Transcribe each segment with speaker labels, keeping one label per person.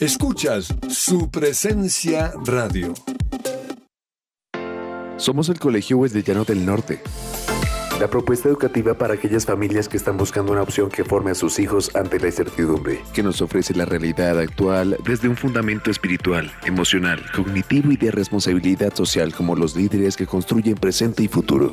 Speaker 1: Escuchas su presencia radio.
Speaker 2: Somos el Colegio Wesleyano del Norte. La propuesta educativa para aquellas familias que están buscando una opción que forme a sus hijos ante la incertidumbre, que nos ofrece la realidad actual desde un fundamento espiritual, emocional, cognitivo y de responsabilidad social como los líderes que construyen presente y futuro.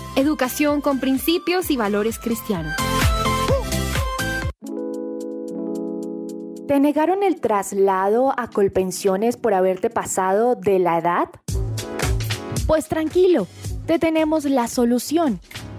Speaker 3: Educación con principios y valores cristianos.
Speaker 4: ¿Te negaron el traslado a Colpensiones por haberte pasado de la edad? Pues tranquilo, te tenemos la solución.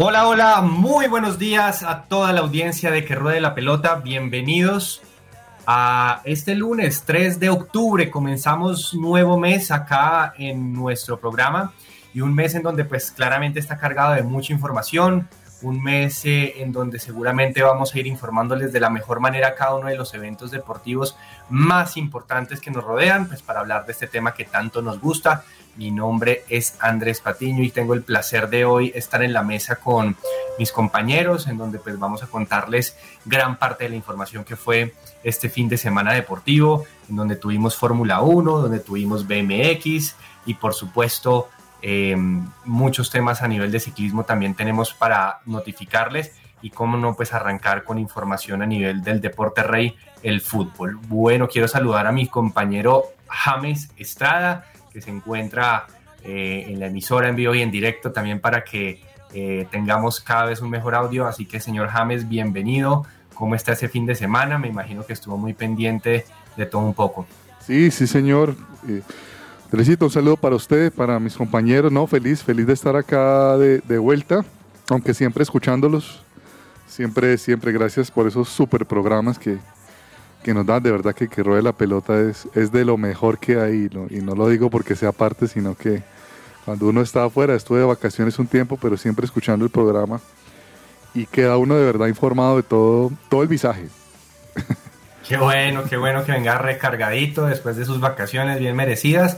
Speaker 5: Hola, hola, muy buenos días a toda la audiencia de Que Ruede la Pelota. Bienvenidos a este lunes 3 de octubre. Comenzamos nuevo mes acá en nuestro programa y un mes en donde pues claramente está cargado de mucha información, un mes eh, en donde seguramente vamos a ir informándoles de la mejor manera cada uno de los eventos deportivos más importantes que nos rodean, pues para hablar de este tema que tanto nos gusta. Mi nombre es Andrés Patiño y tengo el placer de hoy estar en la mesa con mis compañeros, en donde pues vamos a contarles gran parte de la información que fue este fin de semana deportivo, en donde tuvimos Fórmula 1, donde tuvimos BMX y por supuesto eh, muchos temas a nivel de ciclismo también tenemos para notificarles y cómo no, pues arrancar con información a nivel del deporte rey, el fútbol. Bueno, quiero saludar a mi compañero James Estrada, que se encuentra eh, en la emisora en vivo y en directo también para que eh, tengamos cada vez un mejor audio. Así que, señor James, bienvenido. ¿Cómo está ese fin de semana? Me imagino que estuvo muy pendiente de todo un poco.
Speaker 6: Sí, sí, señor. Un saludo para usted, para mis compañeros, ¿no? Feliz, feliz de estar acá de, vuelta, aunque siempre escuchándolos. Siempre, siempre gracias por esos super programas que, que nos dan. De verdad que que Ruede la Pelota es, es de lo mejor que hay. Y no lo digo porque sea parte, sino que cuando uno está afuera, estuve de vacaciones un tiempo, pero siempre escuchando el programa y queda uno de verdad informado de todo, todo el visaje.
Speaker 5: Qué bueno, qué bueno que venga recargadito después de sus vacaciones bien merecidas.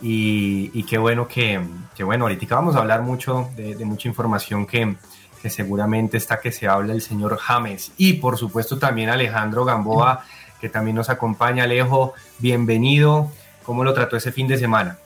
Speaker 5: Y, qué bueno que, que, bueno, ahorita vamos a hablar mucho de, mucha información que, que seguramente está que se habla el señor James y por supuesto también Alejandro Gamboa, que también nos acompaña. Alejo, bienvenido. ¿Cómo lo trató ese fin de semana?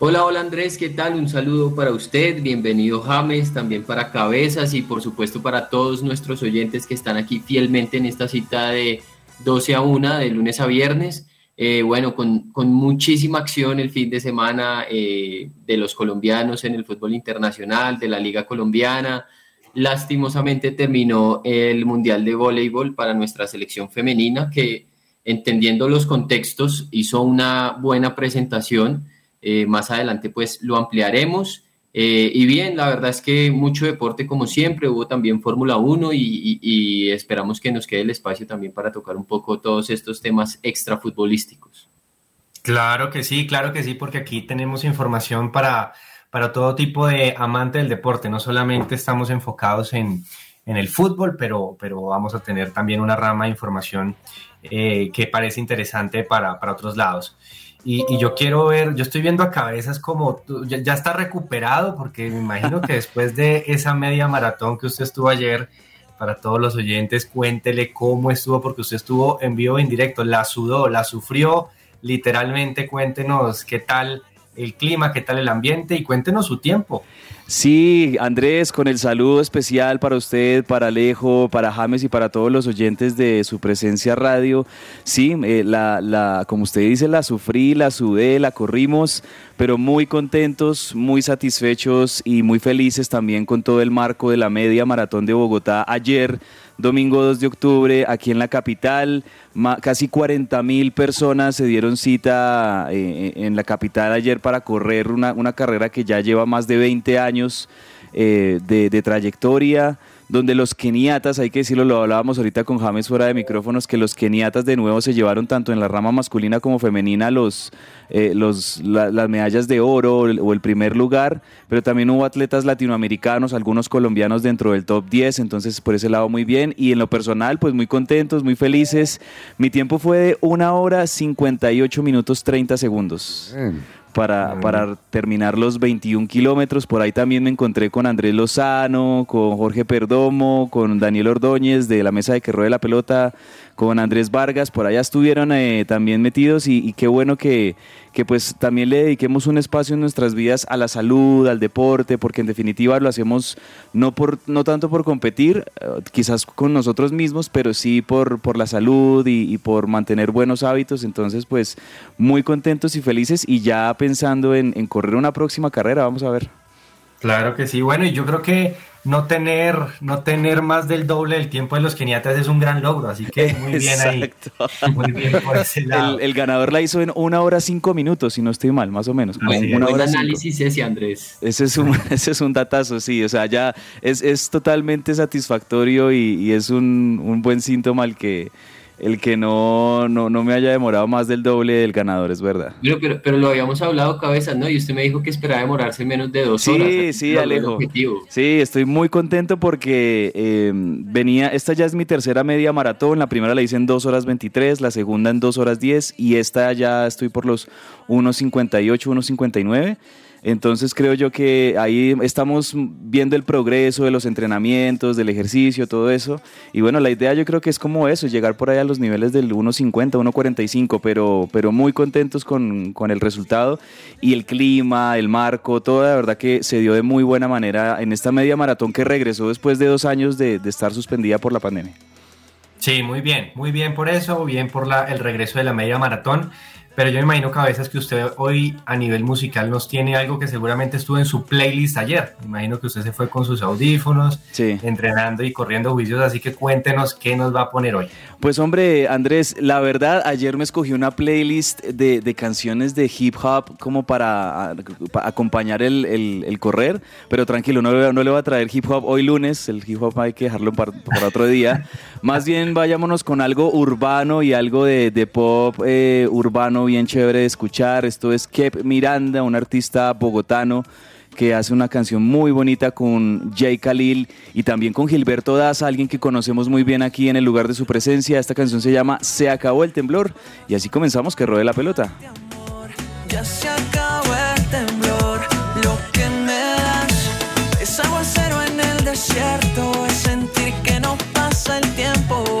Speaker 7: Hola, hola Andrés, ¿qué tal? Un saludo para usted, bienvenido James, también para Cabezas y por supuesto para todos nuestros oyentes que están aquí fielmente en esta cita de 12 a 1 de lunes a viernes. Eh, bueno, con, con, muchísima acción el fin de semana eh, de los colombianos en el fútbol internacional, de la Liga Colombiana. Lastimosamente terminó el Mundial de Voleibol para nuestra selección femenina, que entendiendo los contextos hizo una buena presentación. Eh, más adelante pues lo ampliaremos. Eh, y bien, la verdad es que mucho deporte como siempre, hubo también Fórmula 1 y, esperamos que nos quede el espacio también para tocar un poco todos estos temas extra futbolísticos.
Speaker 5: Claro que sí, claro que sí, porque aquí tenemos información para, para todo tipo de amante del deporte, no solamente estamos enfocados en, el fútbol, pero, pero vamos a tener también una rama de información eh, que parece interesante para, para otros lados. Y, yo quiero ver, yo estoy viendo a cabezas como ya, está recuperado, porque me imagino que después de esa media maratón que usted estuvo ayer, para todos los oyentes, cuéntele cómo estuvo, porque usted estuvo en vivo en directo, la sudó, la sufrió, literalmente cuéntenos qué tal el clima, qué tal el ambiente y cuéntenos su tiempo.
Speaker 8: Sí, Andrés, con el saludo especial para usted, para Alejo, para James y para todos los oyentes de su presencia radio. Sí, eh, la, la, como usted dice, la sufrí, la sudé, la corrimos, pero muy contentos, muy satisfechos y muy felices también con todo el marco de la media maratón de Bogotá ayer domingo 2 de octubre, aquí en la capital. casi 40 mil personas se dieron cita eh, en la capital ayer para correr una, una, carrera que ya lleva más de 20 años eh, de, de trayectoria donde los keniatas, hay que decirlo, lo hablábamos ahorita con James fuera de micrófonos, que los keniatas de nuevo se llevaron tanto en la rama masculina como femenina los, eh, los, las medallas de oro o el, primer lugar, pero también hubo atletas latinoamericanos, algunos colombianos dentro del top 10, entonces por ese lado muy bien. Y en lo personal, pues muy contentos, muy felices. Mi tiempo fue de una hora 58 minutos 30 segundos para, para terminar los 21 kilómetros. Por ahí también me encontré con Andrés Lozano, con Jorge Perdomo, con Daniel Ordóñez de la mesa de que ruede la pelota, con Andrés Vargas, por allá estuvieron eh, también metidos y, qué bueno que, que, pues también le dediquemos un espacio en nuestras vidas a la salud, al deporte, porque en definitiva lo hacemos no, por, no tanto por competir, eh, quizás con nosotros mismos, pero sí por, por la salud y, por mantener buenos hábitos. Entonces, pues muy contentos y felices y ya pensando en, en correr una próxima carrera, vamos a ver.
Speaker 5: Claro que sí, bueno, y yo creo que no tener, no tener más del doble del tiempo de los keniatas es un gran logro, así que muy bien ahí. Muy bien
Speaker 8: por ese lado. El, ganador la hizo en una hora cinco minutos, si no estoy mal, más o menos.
Speaker 7: Como una hora análisis ese, Andrés.
Speaker 8: Ese es, un, ese es un datazo, sí, o sea, ya es, es totalmente satisfactorio y, y es un, un buen síntoma el que el que no, no, no, me haya demorado más del doble del ganador, es verdad.
Speaker 7: Pero, pero, pero lo habíamos hablado cabezas, ¿no? Y usted me dijo que esperaba demorarse menos de dos horas.
Speaker 8: Sí, sí, Alejo. Sí, estoy muy contento porque em, venía, esta ya es mi tercera media maratón, la primera la hice en 2 horas 23, la segunda en 2 horas 10 y esta ya estoy por los 1.58, 1.59. Entonces creo yo que ahí estamos viendo el progreso de los entrenamientos, del ejercicio, todo eso. Y bueno, la idea yo creo que es como eso, llegar por ahí a los niveles del 1.50, 1.45, pero, pero muy contentos con, con el resultado y el clima, el marco, todo la verdad que se dio de muy buena manera en esta media maratón que regresó después de dos años de, de estar suspendida por la pandemia.
Speaker 5: Sí, muy bien, muy bien por eso, bien por la, el regreso de la media maratón. Pero yo me imagino, Cabezas, que usted hoy a nivel musical nos tiene algo que seguramente estuvo en su playlist ayer. Me imagino que usted se fue con sus audífonos, entrenando y corriendo juicios, así que cuéntenos qué nos va a poner hoy.
Speaker 8: Pues hombre, Andrés, la verdad, ayer me escogí una playlist de, de canciones de hip hop como para, acompañar el, el, correr, pero tranquilo, no, no, le voy a traer hip hop hoy lunes, el hip hop hay que dejarlo para, otro día. Más bien vayámonos con algo urbano y algo de, de pop eh, urbano bien chévere de escuchar. Esto es Kep Miranda, un artista bogotano que hace una canción muy bonita con Jay Khalil y también con Gilberto Daza, alguien que conocemos muy bien aquí en el lugar de su presencia. Esta canción se llama Se acabó el temblor y así comenzamos que rode la pelota.
Speaker 9: Ya se acabó el temblor, lo que me das es aguacero en el desierto, es sentir que no pasa el tiempo.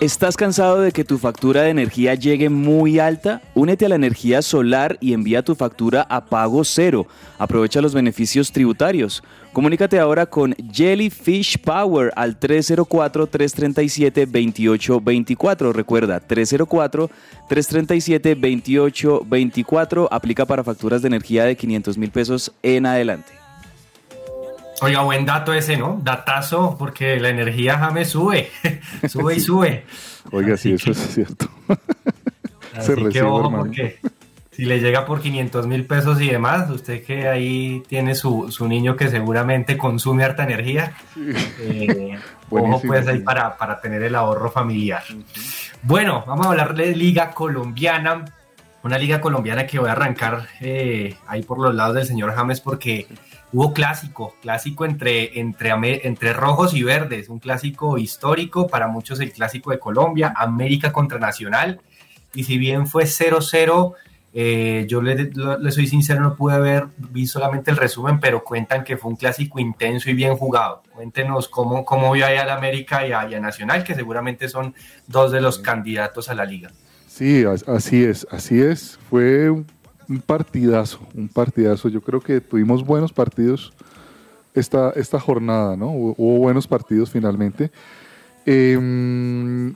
Speaker 8: ¿Estás cansado de que tu factura de energía llegue muy alta? Únete a la energía solar y envía tu factura a pago cero. Aprovecha los beneficios tributarios. Comunícate ahora con Jellyfish Power al 304-337-2824. Recuerda, 304-337-2824. Aplica para facturas de energía de 500 mil pesos en adelante.
Speaker 5: Oiga, buen dato ese, ¿no? Datazo, porque la energía James sube, sube y sube.
Speaker 6: Oiga, sí, eso es cierto.
Speaker 5: Así Se recibe, que ojo, porque si le llega por 500 mil pesos y demás, usted que ahí tiene su, su niño que seguramente consume harta energía, eh, ojo pues ahí para, para tener el ahorro familiar. Bueno, vamos a hablar de Liga Colombiana, una Liga Colombiana que voy a arrancar eh, ahí por los lados del señor James porque hubo clásico, clásico entre, entre, entre rojos y verdes, un clásico histórico, para muchos el clásico de Colombia, América contra Nacional, y si bien fue 0-0, eh, yo le, le, soy sincero, no pude ver, vi solamente el resumen, pero cuentan que fue un clásico intenso y bien jugado. Cuéntenos cómo, cómo vio ahí al América y a, y a Nacional, que seguramente son dos de los candidatos a la liga.
Speaker 6: Sí, así es, así es. Fue un un partidazo, un partidazo. Yo creo que tuvimos buenos partidos esta, esta jornada, ¿no? Hubo, buenos partidos finalmente. Em,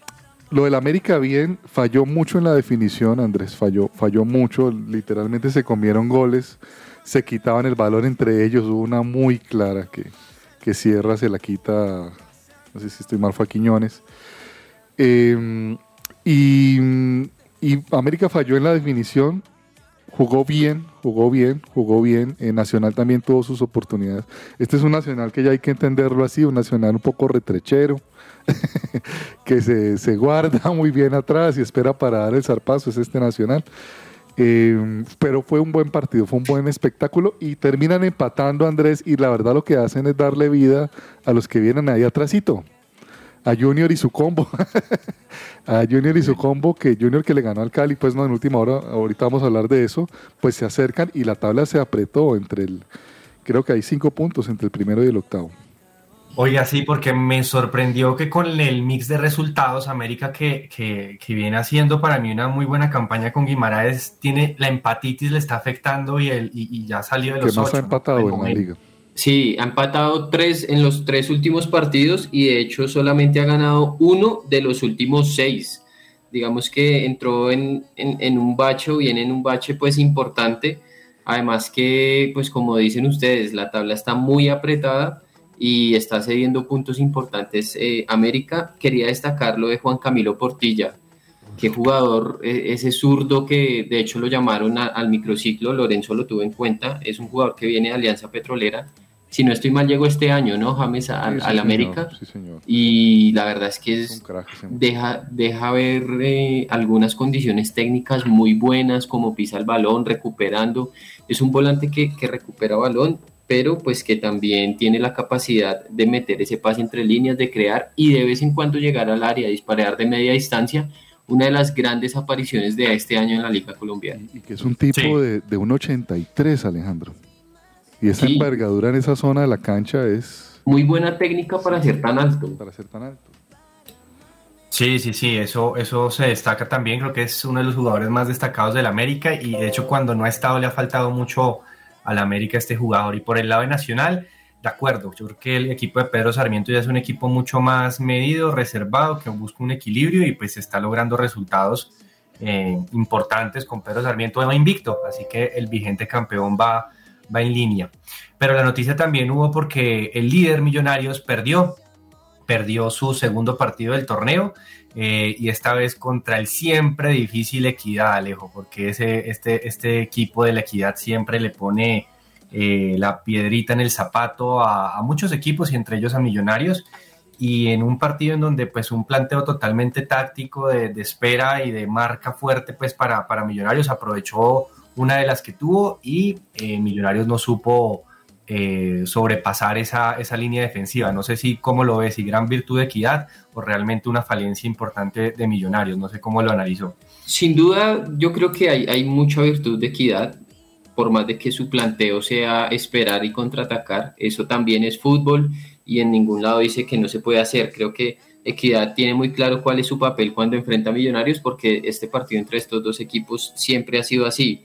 Speaker 6: lo del América bien, falló mucho en la definición, Andrés, falló, falló mucho, literalmente se comieron goles, se quitaban el valor entre ellos, hubo una muy clara que, que Sierra se la quita, no sé si estoy mal, fue. Em, y América falló en la definición, jugó bien, jugó bien, jugó bien. En Nacional también tuvo sus oportunidades. Este es un Nacional que ya hay que entenderlo así, un Nacional un poco retrechero, que se, guarda muy bien atrás y espera para dar el zarpazo, es este Nacional. Eh, pero fue un buen partido, fue un buen espectáculo y terminan empatando Andrés y la verdad lo que hacen es darle vida a los que vienen ahí atrásito a Junior y su combo. a Junior y su combo, que Junior que le ganó al Cali, pues no, en última hora, ahorita vamos a hablar de eso, pues se acercan y la tabla se apretó entre el, creo que hay cinco puntos entre el primero y el octavo.
Speaker 5: Oiga, sí, porque me sorprendió que con el mix de resultados, América que, que, que, viene haciendo para mí una muy buena campaña con Guimaraes, tiene la empatitis, le está afectando y, el, y, ya salió de los
Speaker 6: ¿Qué más ha empatado en la liga?
Speaker 7: Sí, ha empatado tres en los tres últimos partidos y de hecho solamente ha ganado uno de los últimos seis. Digamos que entró en, un bache viene en un bache pues importante. Además que, pues como dicen ustedes, la tabla está muy apretada y está cediendo puntos importantes. Eh, América, quería destacar lo de Juan Camilo Portilla. qué jugador, e, ese zurdo que de hecho lo llamaron al microciclo, Lorenzo lo tuvo en cuenta, es un jugador que viene de Alianza Petrolera. Si no estoy mal, llegó este año, ¿no, James, al América?
Speaker 6: Sí, señor.
Speaker 7: Y la verdad es que es, deja, deja ver eh, algunas condiciones técnicas muy buenas, como pisa el balón, recuperando. Es un volante que, que recupera balón, pero pues que también tiene la capacidad de meter ese pase entre líneas, de crear y de vez en cuando llegar al área, disparar de media distancia una de las grandes apariciones de este año en la Liga Colombiana.
Speaker 6: Y que es un tipo de, de un 83, Alejandro. Y esa envergadura en esa zona de la cancha es...
Speaker 7: Muy buena técnica para ser tan alto.
Speaker 6: Para ser tan alto.
Speaker 5: Sí, sí, sí, eso, eso se destaca también, creo que es uno de los jugadores más destacados del América y de hecho cuando no ha estado le ha faltado mucho al América este jugador. Y por el lado de Nacional, de acuerdo, yo creo que el equipo de Pedro Sarmiento ya es un equipo mucho más medido, reservado, que busca un equilibrio y pues está logrando resultados eh, importantes con Pedro Sarmiento va invicto, así que el vigente campeón va, va en línea. Pero la noticia también hubo porque el líder Millonarios perdió, perdió su segundo partido del torneo eh, y esta vez contra el siempre difícil Equidad, Alejo, porque ese, este, este equipo de la Equidad siempre le pone eh, la piedrita en el zapato a, muchos equipos y entre ellos a Millonarios. Y en un partido en donde pues un planteo totalmente táctico de, espera y de marca fuerte pues para, para, Millonarios aprovechó una de las que tuvo y eh, Millonarios no supo eh, sobrepasar esa, esa línea defensiva. No sé si cómo lo ves, si gran virtud de equidad o realmente una falencia importante de Millonarios. No sé cómo lo analizó.
Speaker 7: Sin duda, yo creo que hay, hay mucha virtud de equidad por más de que su planteo sea esperar y contraatacar, eso también es fútbol y en ningún lado dice que no se puede hacer. Creo que Equidad tiene muy claro cuál es su papel cuando enfrenta a Millonarios porque este partido entre estos dos equipos siempre ha sido así.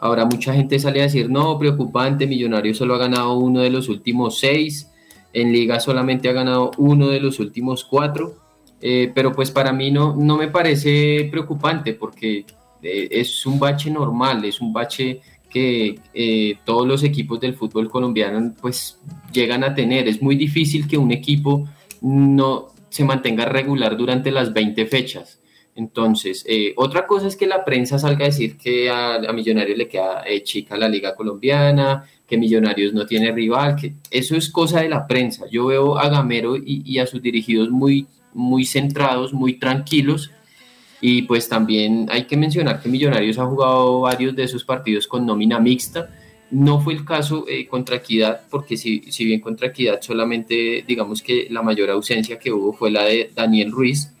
Speaker 7: Ahora mucha gente sale a decir, no, preocupante, Millonarios solo ha ganado uno de los últimos seis, en liga solamente ha ganado uno de los últimos cuatro, eh, pero pues para mí no, no me parece preocupante porque eh, es un bache normal, es un bache que eh, todos los equipos del fútbol colombiano pues llegan a tener. Es muy difícil que un equipo no se mantenga regular durante las 20 fechas. Entonces, eh, otra cosa es que la prensa salga a decir que a, Millonarios le queda eh, chica la liga colombiana, que Millonarios no tiene rival, que eso es cosa de la prensa. Yo veo a Gamero y, a sus dirigidos muy, muy centrados, muy tranquilos, y pues también hay que mencionar que Millonarios ha jugado varios de esos partidos con nómina mixta. No fue el caso eh, contra Equidad, porque si, si bien contra Equidad solamente digamos que la mayor ausencia que hubo fue la de Daniel Ruiz,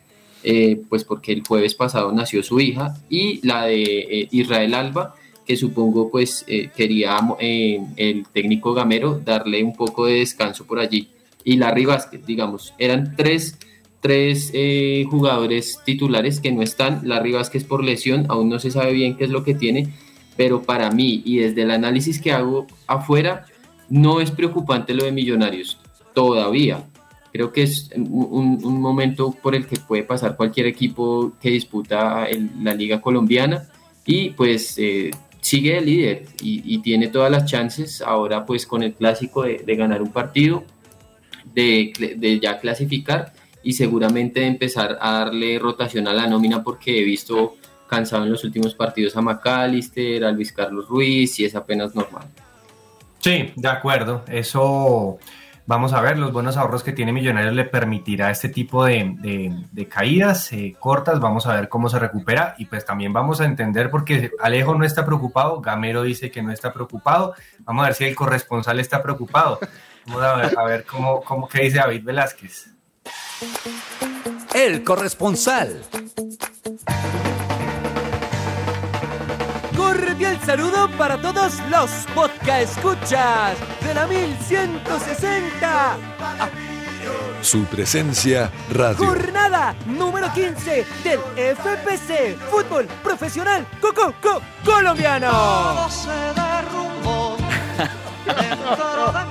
Speaker 7: eh, pues porque el jueves pasado nació su hija, y la de eh, Israel Alba, que supongo pues quería el técnico Gamero darle un poco de descanso por allí. Y Larry Vázquez, digamos, eran tres tres eh, jugadores titulares que no están. Larry Vázquez por lesión, aún no se sabe bien qué es lo que tiene, pero para mí y desde el análisis que hago afuera, no es preocupante lo de Millonarios, todavía. Creo que es un, momento por el que puede pasar cualquier equipo que disputa la liga colombiana y pues eh, sigue el líder y, tiene todas las chances ahora pues con el clásico de, ganar un partido, de, de ya clasificar y seguramente empezar a darle rotación a la nómina porque he visto cansado en los últimos partidos a McAllister, a Luis Carlos Ruiz y es apenas normal.
Speaker 5: Sí, de acuerdo. Eso vamos a ver, los buenos ahorros que tiene Millonarios le permitirá este tipo de, caídas eh, cortas, vamos a ver cómo se recupera y pues también vamos a entender porque Alejo no está preocupado, Gamero dice que no está preocupado, vamos a ver si el corresponsal está preocupado, vamos a ver, a ver cómo, cómo, qué dice David Velázquez.
Speaker 10: El corresponsal. Cordial saludo para todos los podcast escuchas de la 1160.
Speaker 11: Su presencia radio.
Speaker 10: Jornada número 15 del FPC Fútbol Profesional Coco Co Colombiano.
Speaker 12: Todo se derrumbó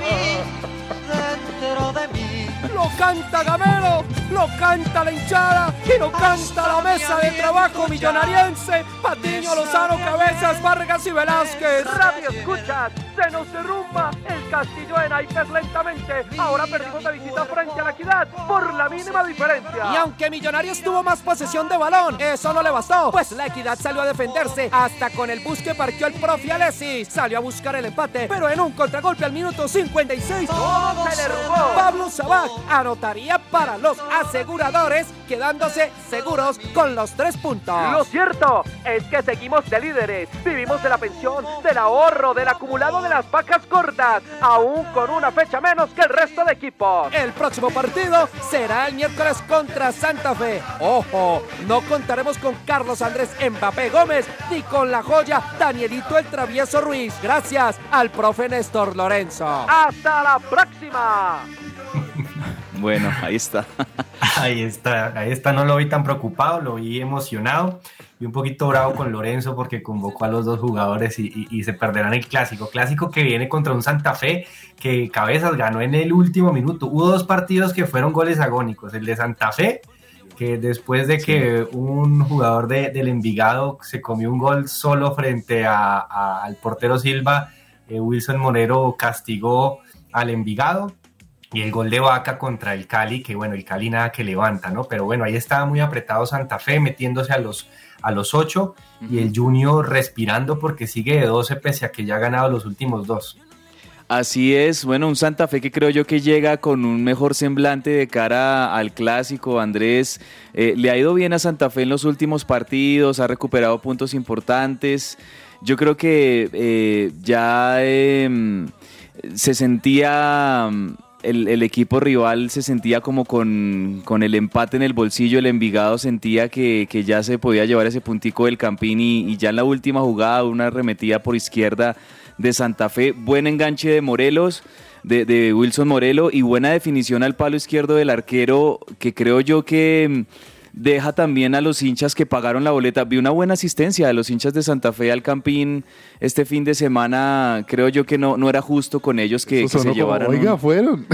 Speaker 10: lo canta Gamero, lo canta la hinchada y lo canta la mesa de trabajo millonariense. Patiño, Lozano, Cabezas, Vargas y Velázquez. Si escuchas, se nos derrumba el castillo de naipes lentamente. Ahora perdimos de visita frente a la equidad por la mínima diferencia.
Speaker 13: Y aunque Millonarios tuvo más posesión de balón, eso no le bastó, pues la equidad salió a defenderse hasta con el bus que partió el profe Alessi. Salió a buscar el empate, pero en un contragolpe al minuto 56
Speaker 10: todo se derrumbó.
Speaker 13: Pablo Sabac anotaría para los aseguradores, quedándose seguros con los tres puntos.
Speaker 10: Lo cierto es que seguimos de líderes. Vivimos de la pensión, del ahorro, del acumulado de las vacas cortas, aún con una fecha menos que el resto de equipos.
Speaker 13: El próximo partido será el miércoles contra Santa Fe. Ojo, no contaremos con Carlos Andrés Mbappé Gómez ni con la joya Danielito el Travieso Ruiz. Gracias al profe Néstor Lorenzo.
Speaker 10: Hasta la próxima.
Speaker 8: Bueno, ahí está.
Speaker 5: Ahí está, ahí está, no lo vi tan preocupado, lo vi emocionado y un poquito bravo con Lorenzo porque convocó a los dos jugadores y, y- y se perderán el clásico. Clásico que viene contra un Santa Fe que Cabezas ganó en el último minuto. Hubo dos partidos que fueron goles agónicos. El de Santa Fe, que después de que un jugador de- del Envigado se comió un gol solo frente a- a- al portero Silva, eh, Wilson Morero castigó al Envigado y el gol de Vaca contra el Cali, que bueno, el Cali nada que levanta, ¿no? Pero bueno, ahí estaba muy apretado Santa Fe, metiéndose a los, a los ocho, y el Junior respirando porque sigue de 12 pese a que ya ha ganado los últimos dos.
Speaker 8: Así es, bueno, un Santa Fe que creo yo que llega con un mejor semblante de cara al clásico, Andrés. Eh, le ha ido bien a Santa Fe en los últimos partidos, ha recuperado puntos importantes. Yo creo que eh, ya em, se sentía, el, el equipo rival se sentía como con, con el empate en el bolsillo, el Envigado sentía que, que ya se podía llevar ese puntico del Campín y, ya en la última jugada una arremetida por izquierda de Santa Fe, buen enganche de Morelos, de, de Wilson Morelo y buena definición al palo izquierdo del arquero que creo yo que deja también a los hinchas que pagaron la boleta. Vi una buena asistencia de los hinchas de Santa Fe al Campín este fin de semana. Creo yo que no, no era justo con ellos que, se
Speaker 6: como,
Speaker 8: llevaran. un-
Speaker 6: Oiga, fueron.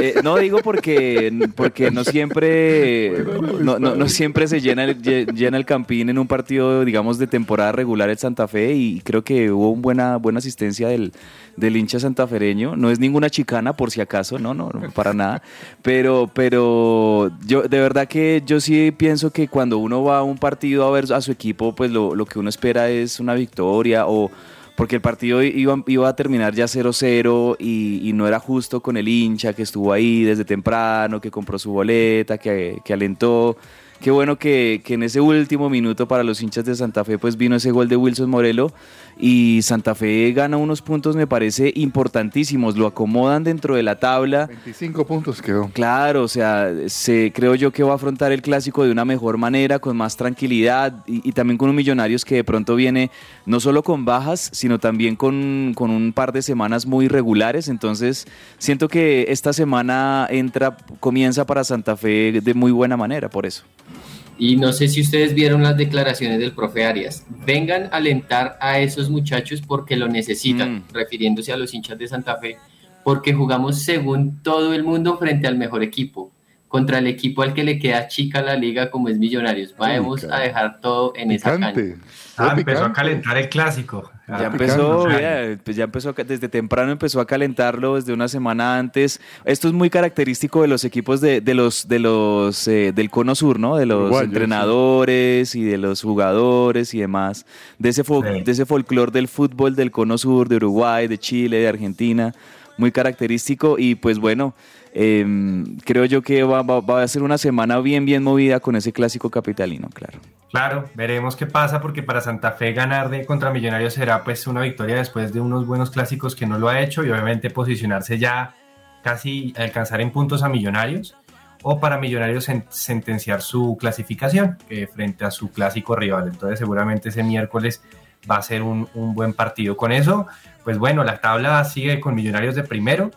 Speaker 8: eh, no digo porque, porque no siempre no, no- no siempre se llena el, lle- llena el campín en un partido, digamos, de temporada regular el Santa Fe y creo que hubo una buena, buena asistencia del, del hincha santafereño. No es ninguna chicana, por si acaso, no, no, no, para nada. Pero, pero yo de verdad que yo sí pienso que cuando uno va a un partido a ver a su equipo, pues lo, lo que uno espera es una victoria o porque el partido iba, iba a terminar ya 0-0 y, y no era justo con el hincha que estuvo ahí desde temprano, que compró su boleta, que, que alentó. Qué bueno que, que en ese último minuto para los hinchas de Santa Fe pues vino ese gol de Wilson Morelo y Santa Fe gana unos puntos me parece importantísimos, lo acomodan dentro de la tabla.
Speaker 6: 25 puntos quedó.
Speaker 8: Claro, o sea, se, creo yo que va a afrontar el clásico de una mejor manera, con más tranquilidad y, y también con un Millonarios que de pronto viene no solo con bajas, sino también con, con un par de semanas muy regulares. Entonces, siento que esta semana entra, comienza para Santa Fe de muy buena manera, por eso.
Speaker 7: Y no sé si ustedes vieron las declaraciones del profe Arias. Vengan a alentar a esos muchachos porque lo necesitan, refiriéndose a los hinchas de Santa Fe, porque jugamos según todo el mundo frente al mejor equipo, contra el equipo al que le queda chica la liga como es Millonarios. Vamos a dejar todo en esa cancha.
Speaker 5: Ah, empezó a calentar el clásico.
Speaker 8: Ya empezó, ya, pues ya empezó, desde temprano empezó a calentarlo desde una semana antes. Esto es muy característico de los equipos de, de los, de los eh, del Cono Sur, ¿no? De los entrenadores y de los jugadores y demás. De ese, fol- de ese folclore del fútbol del Cono Sur, de Uruguay, de Chile, de Argentina. Muy característico. Y pues bueno, em, creo yo que va, a ser una semana bien, bien movida con ese clásico capitalino, claro.
Speaker 5: Claro, veremos qué pasa porque para Santa Fe ganar de contra Millonarios será pues una victoria después de unos buenos clásicos que no lo ha hecho y obviamente posicionarse ya casi alcanzar en puntos a Millonarios o para Millonarios sen- sentenciar su clasificación eh, frente a su clásico rival. Entonces seguramente ese miércoles va a ser un, un buen partido. Con eso, pues bueno, la tabla sigue con Millonarios de primero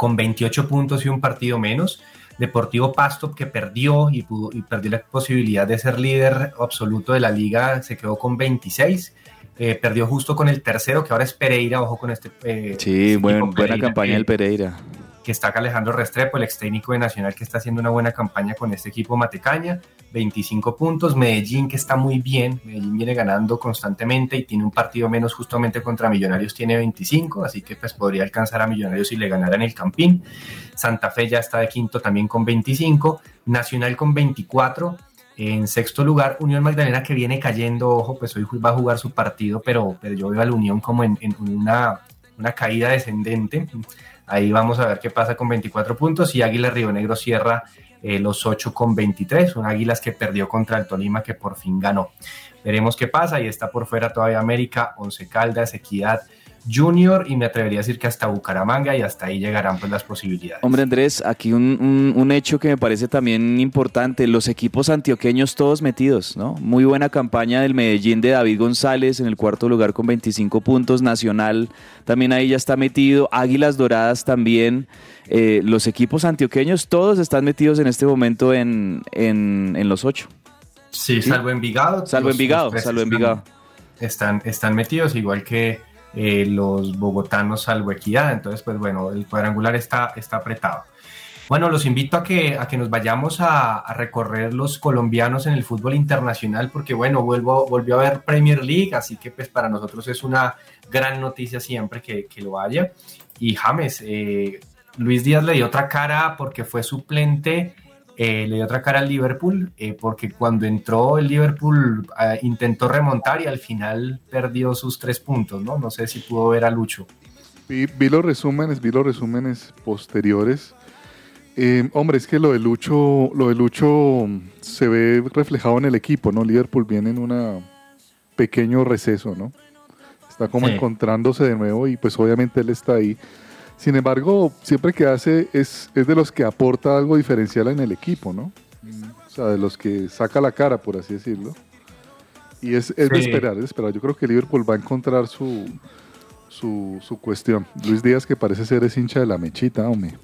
Speaker 5: con 28 puntos y un partido menos. Deportivo Pasto que perdió y, pudo- y perdió la posibilidad de ser líder absoluto de la liga, se quedó con 26. Eh, perdió justo con el tercero, que ahora es Pereira, ojo con este. eh,
Speaker 8: Sí,
Speaker 5: este
Speaker 8: buen- buena
Speaker 5: Pereira,
Speaker 8: campaña del Pereira.
Speaker 5: Que está Alejandro Restrepo, el ex técnico de Nacional, que está haciendo una buena campaña con este equipo Matecaña, 25 puntos. Medellín, que está muy bien, Medellín viene ganando constantemente y tiene un partido menos justamente contra Millonarios, tiene 25, así que pues podría alcanzar a Millonarios si le ganaran el Campín. Santa Fe ya está de quinto también con 25, Nacional con 24. En sexto lugar, Unión Magdalena que viene cayendo, ojo, pues hoy va a jugar su partido, pero, pero yo veo a la Unión como en, en una, una caída descendente. Ahí vamos a ver qué pasa con 24 puntos y Águila Río Negro cierra eh, los 8 con 23. Son Águilas que perdió contra el Tolima que por fin ganó. Veremos qué pasa y está por fuera todavía América, Once Caldas, Equidad, Junior y me atrevería a decir que hasta Bucaramanga y hasta ahí llegarán pues las posibilidades.
Speaker 8: Hombre Andrés, aquí un, un, hecho que me parece también importante, los equipos antioqueños todos metidos, ¿no? Muy buena campaña del Medellín de David González en el cuarto lugar con 25 puntos, Nacional también ahí ya está metido, Águilas Doradas también, eh, los equipos antioqueños todos están metidos en este momento en, en, en los ocho.
Speaker 5: Sí, salvo Envigado.
Speaker 8: Salvo Envigado, salvo Envigado.
Speaker 5: Están, están metidos, igual que eh, los bogotanos salvo equidad. Entonces, pues bueno, el cuadrangular está, está apretado. Bueno, los invito a que, a que nos vayamos a, recorrer los colombianos en el fútbol internacional, porque bueno, vuelvo, volvió a haber Premier League, así que pues para nosotros es una gran noticia siempre que, que lo haya. Y James, eh, Luis Díaz le dio otra cara porque fue suplente eh, le dio otra cara al Liverpool, eh, porque cuando entró el Liverpool eh, intentó remontar y al final perdió sus tres puntos, ¿no? No sé si pudo ver a Lucho.
Speaker 6: Vi, los resúmenes, vi los resúmenes posteriores. hombre, es que lo de Lucho, lo de Lucho se ve reflejado en el equipo, ¿no? Liverpool viene en un pequeño receso, ¿no? Está como encontrándose de nuevo y pues obviamente él está ahí sin embargo, siempre que hace es, es de los que aporta algo diferencial en el equipo, ¿no? O sea, de los que saca la cara, por así decirlo. Y es, es de esperar, es de esperar. Yo creo que Liverpool va a encontrar su, su, su cuestión. Luis Díaz, que parece ser es hincha de la mechita, hombre.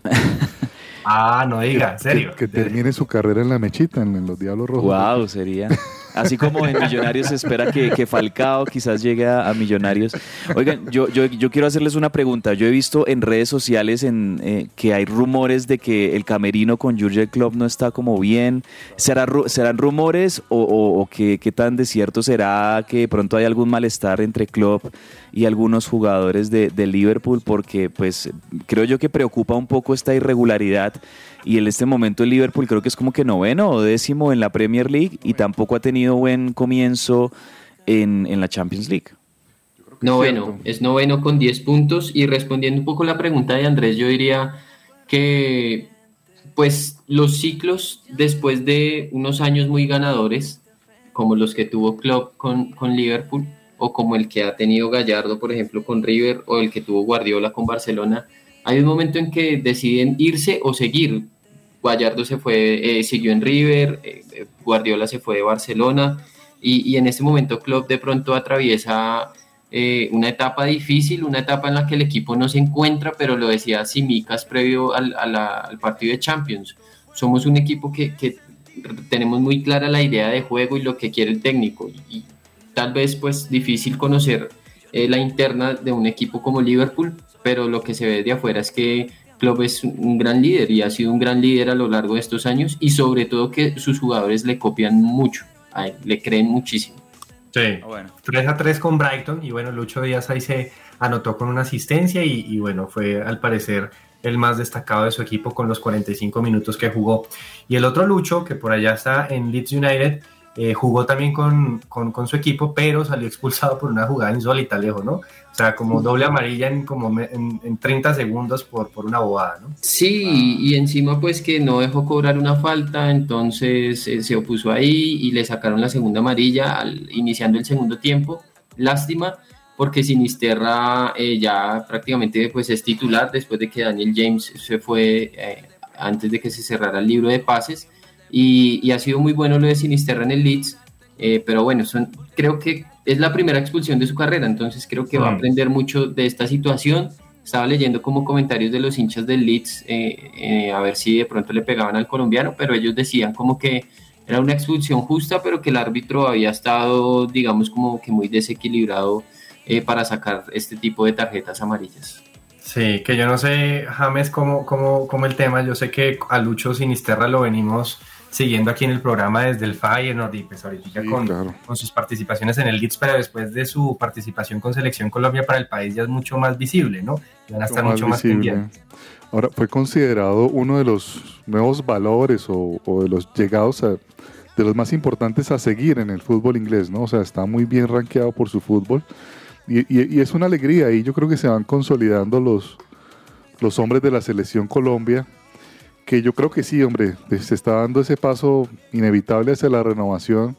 Speaker 5: ah, no diga, en serio.
Speaker 6: Que, termine su carrera en la mechita, en, los Diablos Rojos.
Speaker 8: Wow, sería. Así como en Millonarios se espera que, Falcao quizás llegue a, Millonarios. Oigan, yo, yo, yo, quiero hacerles una pregunta. Yo he visto en redes sociales en, eh, que hay rumores de que el camerino con Jurgen Klopp no está como bien. ¿Será, ¿Serán rumores o, o, qué, tan desierto será que de pronto hay algún malestar entre Klopp y algunos jugadores de, de Liverpool? Porque pues creo yo que preocupa un poco esta irregularidad y en este momento el Liverpool creo que es como que noveno o décimo en la Premier League y tampoco ha tenido buen comienzo en, en la Champions League.
Speaker 7: Noveno, es noveno con 10 puntos y respondiendo un poco la pregunta de Andrés, yo diría que pues los ciclos después de unos años muy ganadores, como los que tuvo Klopp con, con Liverpool, o como el que ha tenido Gallardo, por ejemplo, con River, o el que tuvo Guardiola con Barcelona, hay un momento en que deciden irse o seguir. Gallardo se fue, eh, siguió en River, eh, eh, Guardiola se fue de Barcelona y, en este momento Klopp de pronto atraviesa una etapa difícil, una etapa en la que el equipo no se encuentra, pero lo decía Simicas previo al, partido de Champions. Somos un equipo que, tenemos muy clara la idea de juego y lo que quiere el técnico y, tal vez pues difícil conocer la interna de un equipo como Liverpool, pero lo que se ve de afuera es que Klopp es un gran líder y ha sido un gran líder a lo largo de estos años y sobre todo que sus jugadores le copian mucho, le creen muchísimo.
Speaker 5: Sí, ah, bueno. 3 a 3 con Brighton y bueno, Lucho Díaz ahí se anotó con una asistencia y, bueno, fue al parecer el más destacado de su equipo con los 45 minutos que jugó. Y el otro Lucho, que por allá está en Leeds United, eh, jugó también con, con, con, su equipo, pero salió expulsado por una jugada insólita, lejos, ¿no? O sea, como doble amarilla en, como en, en 30 segundos por, por una bobada, ¿no?
Speaker 7: Sí, y encima pues que no dejó cobrar una falta, entonces eh, se opuso ahí y le sacaron la segunda amarilla al, iniciando el segundo tiempo. Lástima, porque Sinisterra eh, ya prácticamente pues es titular después de que Daniel James se fue antes de que se cerrara el libro de pases y, ha sido muy bueno lo de Sinisterra en el Leeds, eh, pero bueno, son, creo que es la primera expulsión de su carrera, entonces creo que va a mm. aprender mucho de esta situación. Estaba leyendo como comentarios de los hinchas del Leeds, eh, eh, a ver si de pronto le pegaban al colombiano, pero ellos decían como que era una expulsión justa, pero que el árbitro había estado, digamos, como que muy desequilibrado para sacar este tipo de tarjetas amarillas.
Speaker 5: Sí, que yo no sé, James, cómo, cómo, cómo el tema. Yo sé que a Lucho Sinisterra lo venimos siguiendo aquí en el programa desde el Feyenoord y pues ahorita con, con, sus participaciones en el Leeds, pero después de su participación con Selección Colombia para el país ya es mucho más visible, ¿no? Van a estar mucho más pendientes.
Speaker 6: Ahora, fue considerado uno de los nuevos valores o, o de los llegados a, de los más importantes a seguir en el fútbol inglés, ¿no? O sea, está muy bien rankeado por su fútbol y, y, y es una alegría y yo creo que se van consolidando los, los hombres de la selección Colombia que yo creo que sí, hombre, se está dando ese paso inevitable hacia la renovación,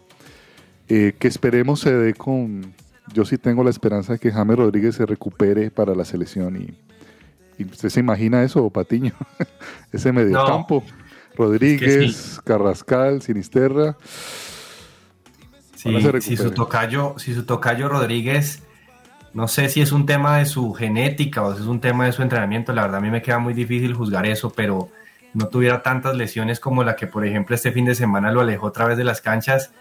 Speaker 6: eh, que esperemos se dé con, yo sí tengo la esperanza de que James Rodríguez se recupere para la selección y, y usted se imagina eso, Patiño, ese mediocampo, no, Rodríguez, sí. Carrascal, Sinisterra.
Speaker 5: Sí, si su tocayo, si su tocayo Rodríguez no sé si es un tema de su genética o si es un tema de su entrenamiento, la verdad a mí me queda muy difícil juzgar eso, pero no tuviera tantas lesiones como la que, por ejemplo, este fin de semana lo alejó otra vez de las canchas,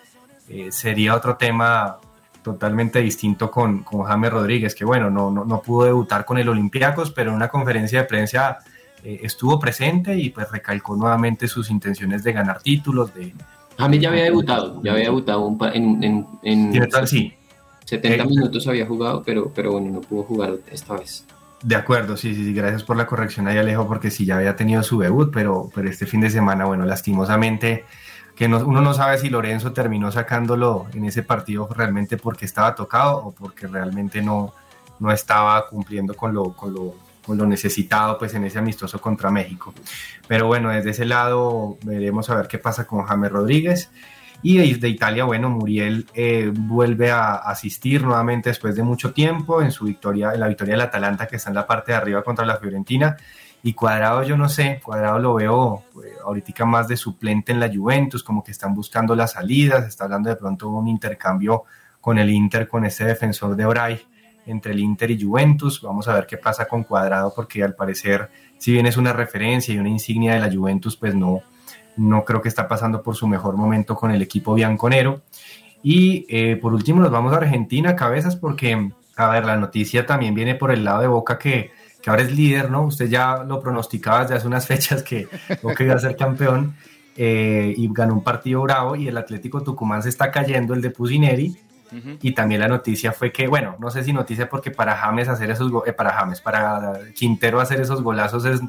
Speaker 5: eh, sería otro tema totalmente distinto con, con James Rodríguez, que bueno, no, no, no, pudo debutar con el Olympiacos, pero en una conferencia de prensa eh, estuvo presente y pues recalcó nuevamente sus intenciones de ganar títulos. De,
Speaker 7: James ya había debutado, ya había debutado en... en, en,
Speaker 5: en tal, sí.
Speaker 7: 70 eh, minutos había jugado, pero, pero bueno, no pudo jugar esta vez.
Speaker 5: De acuerdo, sí, sí, sí, gracias por la corrección ahí Alejo, porque sí ya había tenido su debut, pero, pero este fin de semana, bueno, lastimosamente, que no, uno no sabe si Lorenzo terminó sacándolo en ese partido realmente porque estaba tocado o porque realmente no, no estaba cumpliendo con lo, con, lo, con lo necesitado pues en ese amistoso contra México. Pero bueno, desde ese lado veremos a ver qué pasa con James Rodríguez. Y de, Italia, bueno, Muriel eh, vuelve a asistir nuevamente después de mucho tiempo en su victoria, en la victoria del Atalanta que está en la parte de arriba contra la Fiorentina. Y Cuadrado, yo no sé, Cuadrado lo veo eh, ahorita más de suplente en la Juventus, como que están buscando las salidas, está hablando de pronto un intercambio con el Inter, con ese defensor de Oray entre el Inter y Juventus. Vamos a ver qué pasa con Cuadrado, porque al parecer, si bien es una referencia y una insignia de la Juventus, pues no, no creo que está pasando por su mejor momento con el equipo bianconero. Y eh, por último nos vamos a Argentina, cabezas, porque, a ver, la noticia también viene por el lado de Boca que, que ahora es líder, ¿no? Usted ya lo pronosticaba desde hace unas fechas que Boca iba a ser campeón eh, y ganó un partido bravo y el Atlético Tucumán se está cayendo, el de Pusineri. Uh -huh. Y también la noticia fue que, bueno, no sé si noticia porque para James hacer esos, eh, para James, para Quintero hacer esos golazos es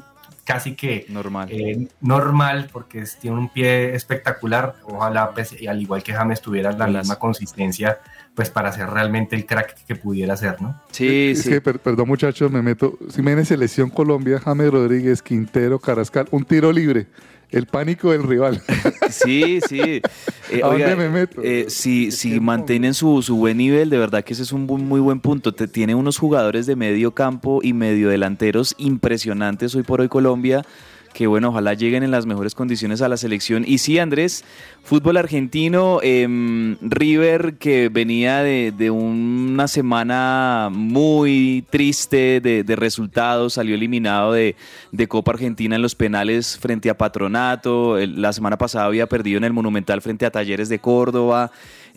Speaker 5: casi que
Speaker 8: normal,
Speaker 5: eh, normal porque es, tiene un pie espectacular. Ojalá, pues, al igual que James, tuviera la misma consistencia pues para ser realmente el crack que pudiera ser, ¿no?
Speaker 8: Sí,
Speaker 6: es
Speaker 8: sí.
Speaker 6: Que, per, perdón muchachos, me meto. Si me viene selección Colombia, James Rodríguez, Quintero, Carrascal, un tiro libre. El pánico del rival.
Speaker 8: Sí, sí.
Speaker 6: Eh, ¿A oiga, dónde me meto?
Speaker 8: Eh, si, si mantienen su, su, buen nivel, de verdad que ese es un muy, muy buen punto. Te, tiene unos jugadores de medio campo y medio delanteros impresionantes hoy por hoy Colombia que bueno, ojalá lleguen en las mejores condiciones a la selección. Y sí, Andrés, fútbol argentino, eh, River que venía de, una semana muy triste de, resultados, salió eliminado de, Copa Argentina en los penales frente a Patronato, la semana pasada había perdido en el Monumental frente a Talleres de Córdoba.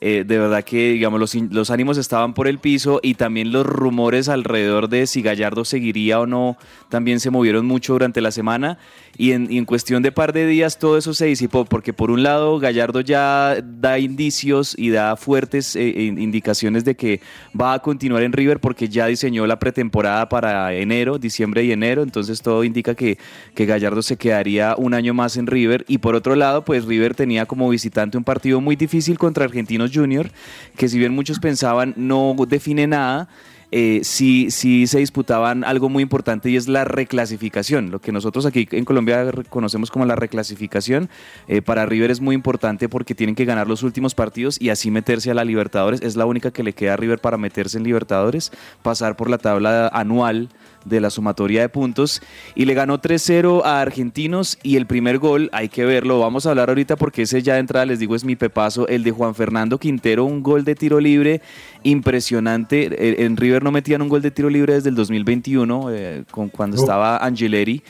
Speaker 8: Eh, de verdad que digamos los, los, ánimos estaban por el piso y también los rumores alrededor de si Gallardo seguiría o no también se movieron mucho durante la semana. Y en, y en, cuestión de par de días todo eso se disipó porque por un lado Gallardo ya da indicios y da fuertes eh, indicaciones de que va a continuar en River porque ya diseñó la pretemporada para enero, diciembre y enero, entonces todo indica que, que Gallardo se quedaría un año más en River. Y por otro lado pues River tenía como visitante un partido muy difícil contra Argentinos Junior que si bien muchos pensaban no define nada eh, sí, sí se disputaban algo muy importante y es la reclasificación. Lo que nosotros aquí en Colombia conocemos como la reclasificación, eh, para River es muy importante porque tienen que ganar los últimos partidos y así meterse a la Libertadores. Es la única que le queda a River para meterse en Libertadores, pasar por la tabla anual de la sumatoria de puntos y le ganó 3-0 a Argentinos y el primer gol, hay que verlo, vamos a hablar ahorita porque ese ya de entrada les digo es mi pepazo, el de Juan Fernando Quintero, un gol de tiro libre impresionante, en River no metían un gol de tiro libre desde el 2021, eh, con, cuando estaba Angeleri.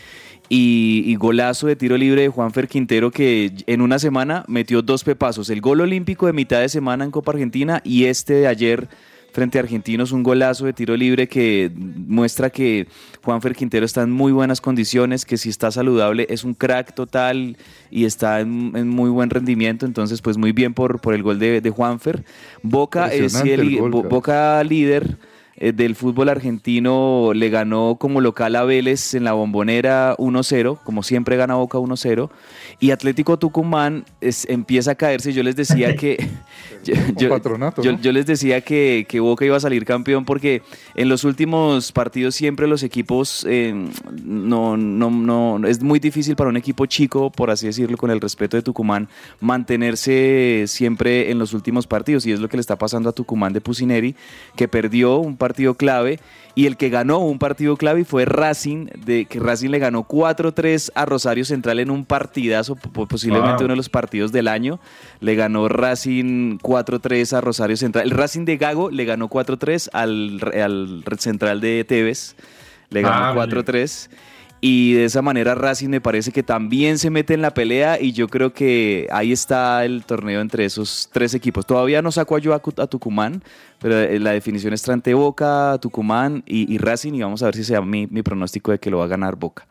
Speaker 8: Y, y, golazo de tiro libre de Juanfer Quintero que en una semana metió dos pepazos, el gol olímpico de mitad de semana en Copa Argentina y este de ayer frente a Argentinos, un golazo de tiro libre que muestra que Juanfer Quintero está en muy buenas condiciones, que si está saludable es un crack total y está en, muy buen rendimiento, entonces pues muy bien por, por el gol de, de Juanfer. Boca es el, Boca líder del fútbol argentino le ganó como local a Vélez en la bombonera 1-0, como siempre gana Boca 1-0, y Atlético Tucumán empieza a caerse. Yo les decía que yo, les decía que, Boca iba a salir campeón porque en los últimos partidos siempre los equipos eh, no, no, no, es muy difícil para un equipo chico, por así decirlo, con el respeto de Tucumán, mantenerse siempre en los últimos partidos, y es lo que le está pasando a Tucumán de Pusineri, que perdió un partido clave y el que ganó un partido clave fue Racing, de que Racing le ganó 4-3 a Rosario Central en un partidazo, posiblemente uno de los partidos del año. Le ganó Racing 4-3 a Rosario Central. El Racing de Gago le ganó 4-3 al, al Central de Tevez. Le ganó 4-3. Y de esa manera Racing me parece que también se mete en la pelea y yo creo que ahí está el torneo entre esos tres equipos. Todavía no saco yo a, Tucumán, pero eh, la definición está entre Boca, Tucumán y, Racing y vamos a ver si sea mi, mi pronóstico de que lo va a ganar Boca.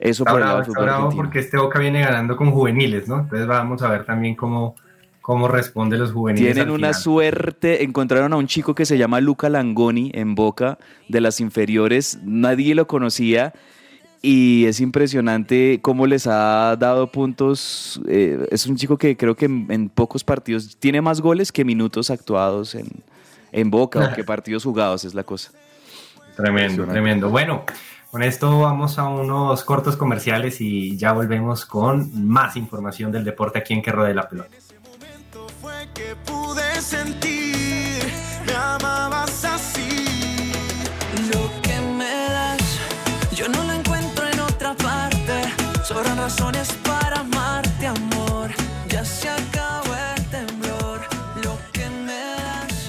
Speaker 8: Eso
Speaker 5: por el lado porque este Boca viene ganando con juveniles, ¿no? Entonces vamos a ver también cómo, cómo responde los juveniles.
Speaker 8: Tienen una suerte, encontraron a un chico que se llama Luca Langoni en Boca de las inferiores, nadie lo conocía y es impresionante cómo les ha dado puntos. Eh, es un chico que creo que en, pocos partidos tiene más goles que minutos actuados en, en Boca o que partidos jugados, es la cosa.
Speaker 5: Tremendo, tremendo. Bueno, con esto vamos a unos cortos comerciales y ya volvemos con más información del deporte aquí en Que de la Pelota.
Speaker 9: que pude sentir, me amabas así. Sobran razones para amarte, amor. Ya se acabó el temblor. Lo que me das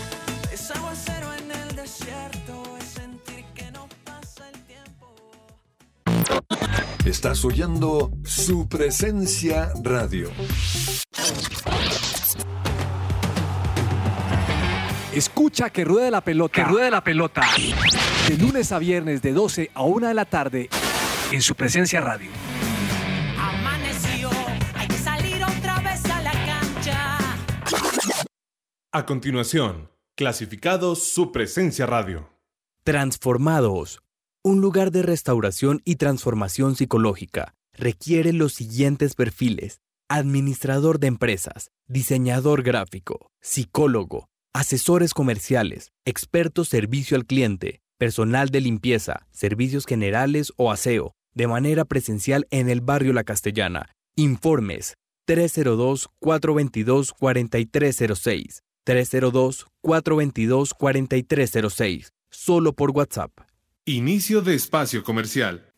Speaker 9: es aguacero en el desierto. Es sentir que no pasa el tiempo.
Speaker 11: Estás oyendo su presencia radio.
Speaker 1: Escucha que ruede la pelota. Que ruede la pelota. De lunes a viernes de 12 a 1 de la tarde en su presencia radio.
Speaker 14: A continuación, clasificados su presencia radio.
Speaker 15: Transformados. Un lugar de restauración y transformación psicológica requiere los siguientes perfiles. Administrador de empresas, diseñador gráfico, psicólogo, asesores comerciales, expertos servicio al cliente, personal de limpieza, servicios generales o aseo, de manera presencial en el barrio La Castellana. Informes 302-422-4306 302-422-4306, solo por WhatsApp.
Speaker 14: Inicio de espacio comercial.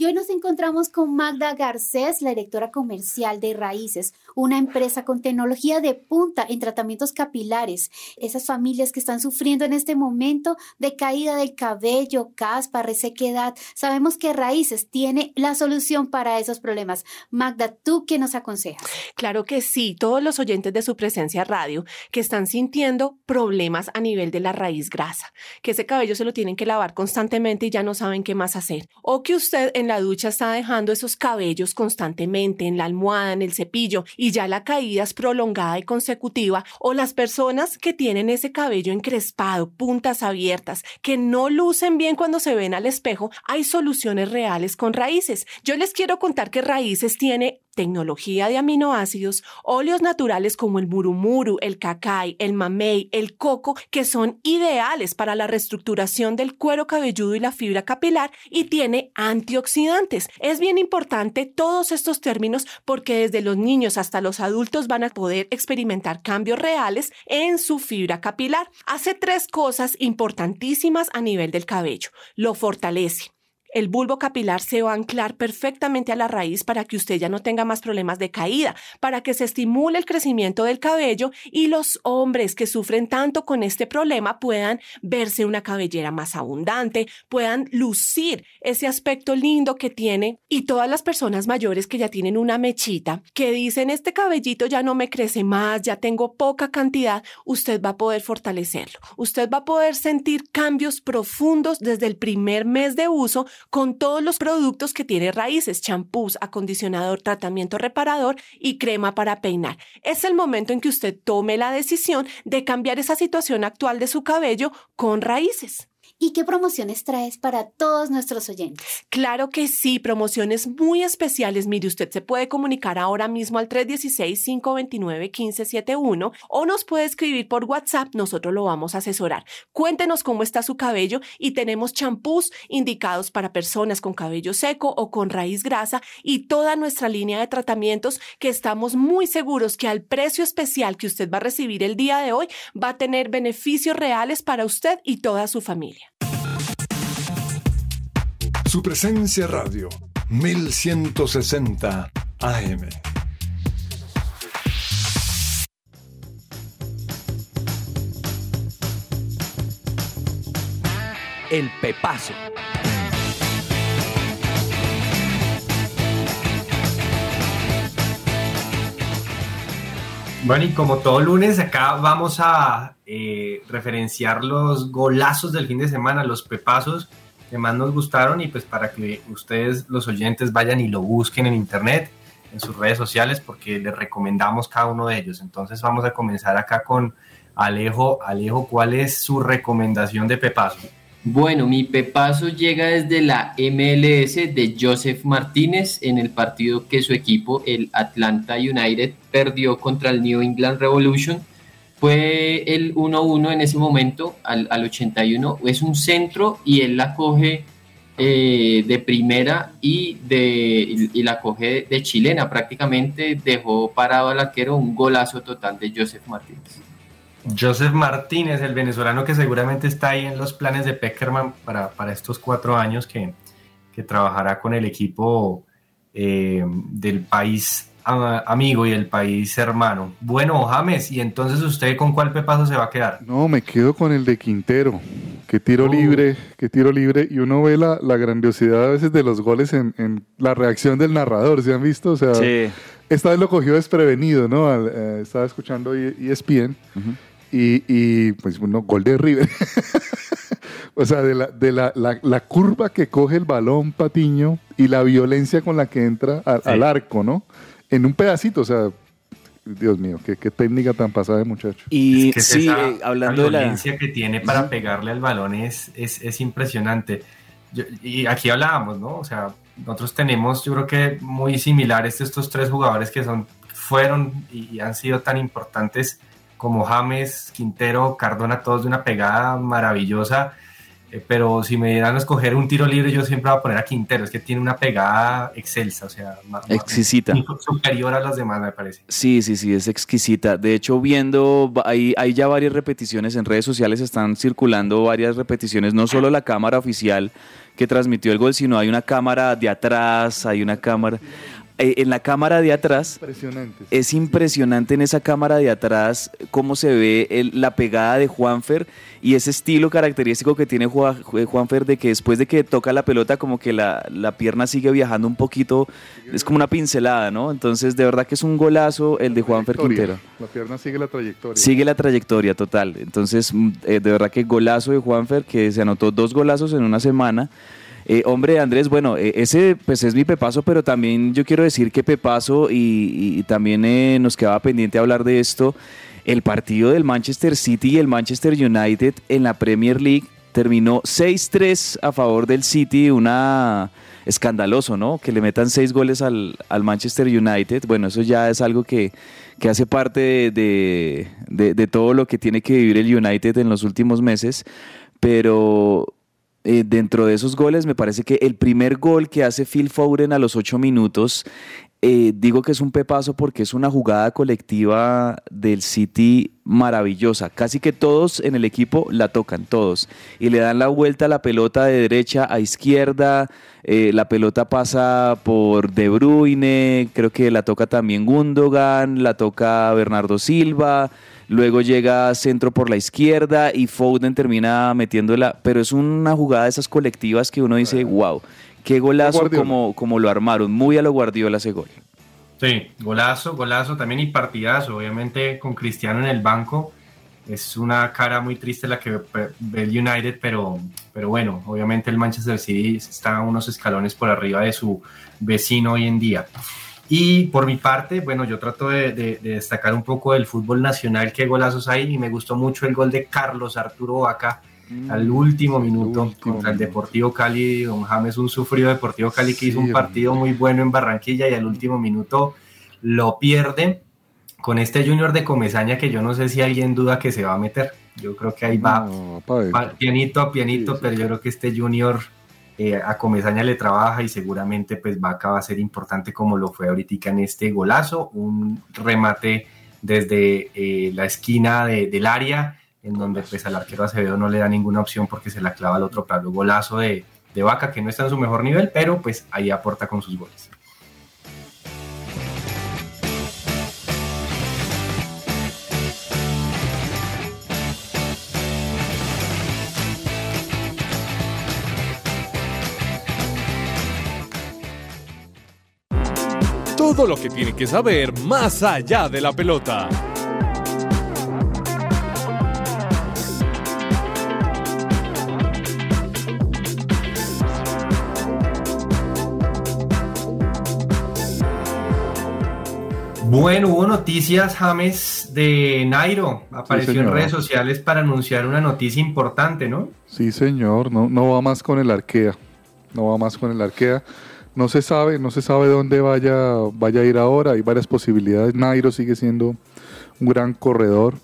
Speaker 16: Y hoy nos encontramos con Magda Garcés, la directora comercial de Raíces, una empresa con tecnología de punta en tratamientos capilares. Esas familias que están sufriendo en este momento de caída del cabello, caspa, resequedad, sabemos que Raíces tiene la solución para esos problemas. Magda, ¿tú qué nos aconsejas?
Speaker 17: Claro que sí, todos los oyentes de su presencia radio que están sintiendo problemas a nivel de la raíz grasa, que ese cabello se lo tienen que lavar constantemente y ya no saben qué más hacer, o que usted en la ducha está dejando esos cabellos constantemente en la almohada, en el cepillo y ya la caída es prolongada y consecutiva, o las personas que tienen ese cabello encrespado, puntas abiertas, que no lucen bien cuando se ven al espejo, hay soluciones reales con raíces. Yo les quiero contar que raíces tiene tecnología de aminoácidos, óleos naturales como el murumuru, el cacay, el mamey, el coco, que son ideales para la reestructuración del cuero cabelludo y la fibra capilar y tiene antioxidantes. Es bien importante todos estos términos porque desde los niños hasta los adultos van a poder experimentar cambios reales en su fibra capilar. Hace tres cosas importantísimas a nivel del cabello. Lo fortalece el bulbo capilar se va a anclar perfectamente a la raíz para que usted ya no tenga más problemas de caída, para que se estimule el crecimiento del cabello y los hombres que sufren tanto con este problema puedan verse una cabellera más abundante, puedan lucir ese aspecto lindo que tiene y todas las personas mayores que ya tienen una mechita, que dicen este cabellito ya no me crece más, ya tengo poca cantidad, usted va a poder fortalecerlo. Usted va a poder sentir cambios profundos desde el primer mes de uso con todos los productos que tiene raíces, champús, acondicionador, tratamiento reparador y crema para peinar. Es el momento en que usted tome la decisión de cambiar esa situación actual de su cabello con raíces.
Speaker 16: ¿Y qué promociones traes para todos nuestros oyentes?
Speaker 17: Claro que sí, promociones muy especiales. Mire, usted se puede comunicar ahora mismo al 316-529-1571 o nos puede escribir por WhatsApp, nosotros lo vamos a asesorar. Cuéntenos cómo está su cabello y tenemos champús indicados para personas con cabello seco o con raíz grasa y toda nuestra línea de tratamientos que estamos muy seguros que al precio especial que usted va a recibir el día de hoy va a tener beneficios reales para usted y toda su familia.
Speaker 11: Su presencia radio, 1160 AM.
Speaker 1: El Pepazo.
Speaker 5: Bueno, y como todo lunes, acá vamos a eh, referenciar los golazos del fin de semana, los pepazos que nos gustaron y pues para que ustedes, los oyentes, vayan y lo busquen en internet, en sus redes sociales, porque les recomendamos cada uno de ellos. Entonces vamos a comenzar acá con Alejo. Alejo, ¿cuál es su recomendación de pepazo?
Speaker 7: Bueno, mi pepazo llega desde la MLS de Joseph Martínez en el partido que su equipo, el Atlanta United, perdió contra el New England Revolution. Fue el 1-1 en ese momento, al, al, 81. Es un centro y él la coge eh, de primera y, de, y, la coge de chilena. Prácticamente dejó parado al arquero un golazo total de Joseph Martínez.
Speaker 5: Joseph Martínez, el venezolano que seguramente está ahí en los planes de Peckerman para, para estos cuatro años que, que trabajará con el equipo eh, del país amigo y el país hermano. Bueno, James, ¿y entonces usted con cuál pepazo se va a quedar?
Speaker 6: No, me quedo con el de Quintero. Que tiro uh. libre, que tiro libre. Y uno ve la, la grandiosidad a veces de los goles en, en, la reacción del narrador, ¿se han visto? O sea,
Speaker 8: sí.
Speaker 6: esta vez lo cogió desprevenido, ¿no? Al, eh, estaba escuchando ESPN. Uh -huh. Y, y, pues bueno, gol de River. o sea, de, la, de la, la, la, curva que coge el balón Patiño y la violencia con la que entra a, sí. al arco, ¿no? En un pedacito, o sea, Dios mío, qué, qué técnica tan pasada de muchacho.
Speaker 8: Y
Speaker 5: es que
Speaker 8: sí,
Speaker 5: esa,
Speaker 8: eh, hablando
Speaker 5: la
Speaker 8: de la
Speaker 5: violencia que tiene para pegarle al balón es, es, es impresionante. Yo, y aquí hablábamos, ¿no? O sea, nosotros tenemos, yo creo que muy similares estos tres jugadores que son, fueron y, y han sido tan importantes como James, Quintero, Cardona, todos de una pegada maravillosa. Eh, pero si me dieran a escoger un tiro libre, yo siempre voy a poner a Quintero. Es que tiene una pegada excelsa, o sea,
Speaker 8: exquisita.
Speaker 5: superior a las demás, me parece.
Speaker 8: Sí, sí, sí, es exquisita. De hecho, viendo, hay, hay ya varias repeticiones en redes sociales, están circulando varias repeticiones, no solo la cámara oficial que transmitió el gol, sino hay una cámara de atrás, hay una cámara eh, en la cámara de atrás
Speaker 6: impresionante.
Speaker 8: es impresionante en esa cámara de atrás cómo se ve el, la pegada de Juanfer y ese estilo característico que tiene Juan, Juanfer de que después de que toca la pelota como que la, la, pierna sigue viajando un poquito, es como una pincelada, ¿no? Entonces de verdad que es un golazo el de Juanfer Quintero.
Speaker 6: La pierna sigue la trayectoria.
Speaker 8: Sigue la trayectoria total. Entonces eh, de verdad que golazo de Juanfer que se anotó dos golazos en una semana. Eh, hombre, Andrés, bueno, eh, ese pues es mi Pepazo, pero también yo quiero decir que Pepazo y, también eh, nos quedaba pendiente hablar de esto, el partido del Manchester City y el Manchester United en la Premier League terminó 6-3 a favor del City, una escandaloso, ¿no? Que le metan seis goles al, Manchester United. Bueno, eso ya es algo que, que hace parte de, de, de todo lo que tiene que vivir el United en los últimos meses, pero eh, dentro de esos goles me parece que el primer gol que hace Phil Foden a los ocho minutos eh, digo que es un pepazo porque es una jugada colectiva del City maravillosa. Casi que todos en el equipo la tocan, todos. Y le dan la vuelta a la pelota de derecha a izquierda. eh, la pelota pasa por De Bruyne, creo que la toca también Gundogan, la toca Bernardo Silva. Luego llega centro por la izquierda y Foden termina metiéndola. Pero es una jugada de esas colectivas que uno dice, wow, qué golazo como, como lo armaron. Muy a lo Guardiola ese gol.
Speaker 5: Sí, golazo, golazo también y partidazo. Obviamente con Cristiano en el banco es una cara muy triste la que ve el United, pero, pero bueno, obviamente el Manchester City está unos escalones por arriba de su vecino hoy en día. Y por mi parte, bueno, yo trato de, de- de destacar un poco del fútbol nacional, qué golazos hay, y me gustó mucho el gol de Carlos Arturo Vaca al último minuto contra el Deportivo Cali. Don James, un sufrido Deportivo Cali que hizo un partido muy bueno en Barranquilla y al último minuto lo pierde con este Junior de Comezaña que yo no sé si alguien duda que se va a meter. Yo creo que ahí va, va pianito a pianito, pero yo creo que este Junior eh, a Comezaña le trabaja y seguramente pues Vaca va a ser importante como lo fue ahorita en este golazo, un remate desde eh, la esquina de- del área en donde pues al arquero Acevedo no le da ninguna opción porque se la clava al otro palo, golazo de, de Vaca que no está en su mejor nivel, pero pues ahí aporta con sus goles.
Speaker 14: Todo lo que tiene que saber más allá de la pelota.
Speaker 5: Bueno, hubo noticias, James, de Nairo. Apareció en redes sociales para anunciar una noticia importante, ¿no?
Speaker 6: Sí, señor, no, no va más con el Arkea. No va más con el Arkea. No se sabe, no se sabe dónde vaya, vaya a ir ahora. Hay varias posibilidades. Nairo sigue siendo un gran corredor.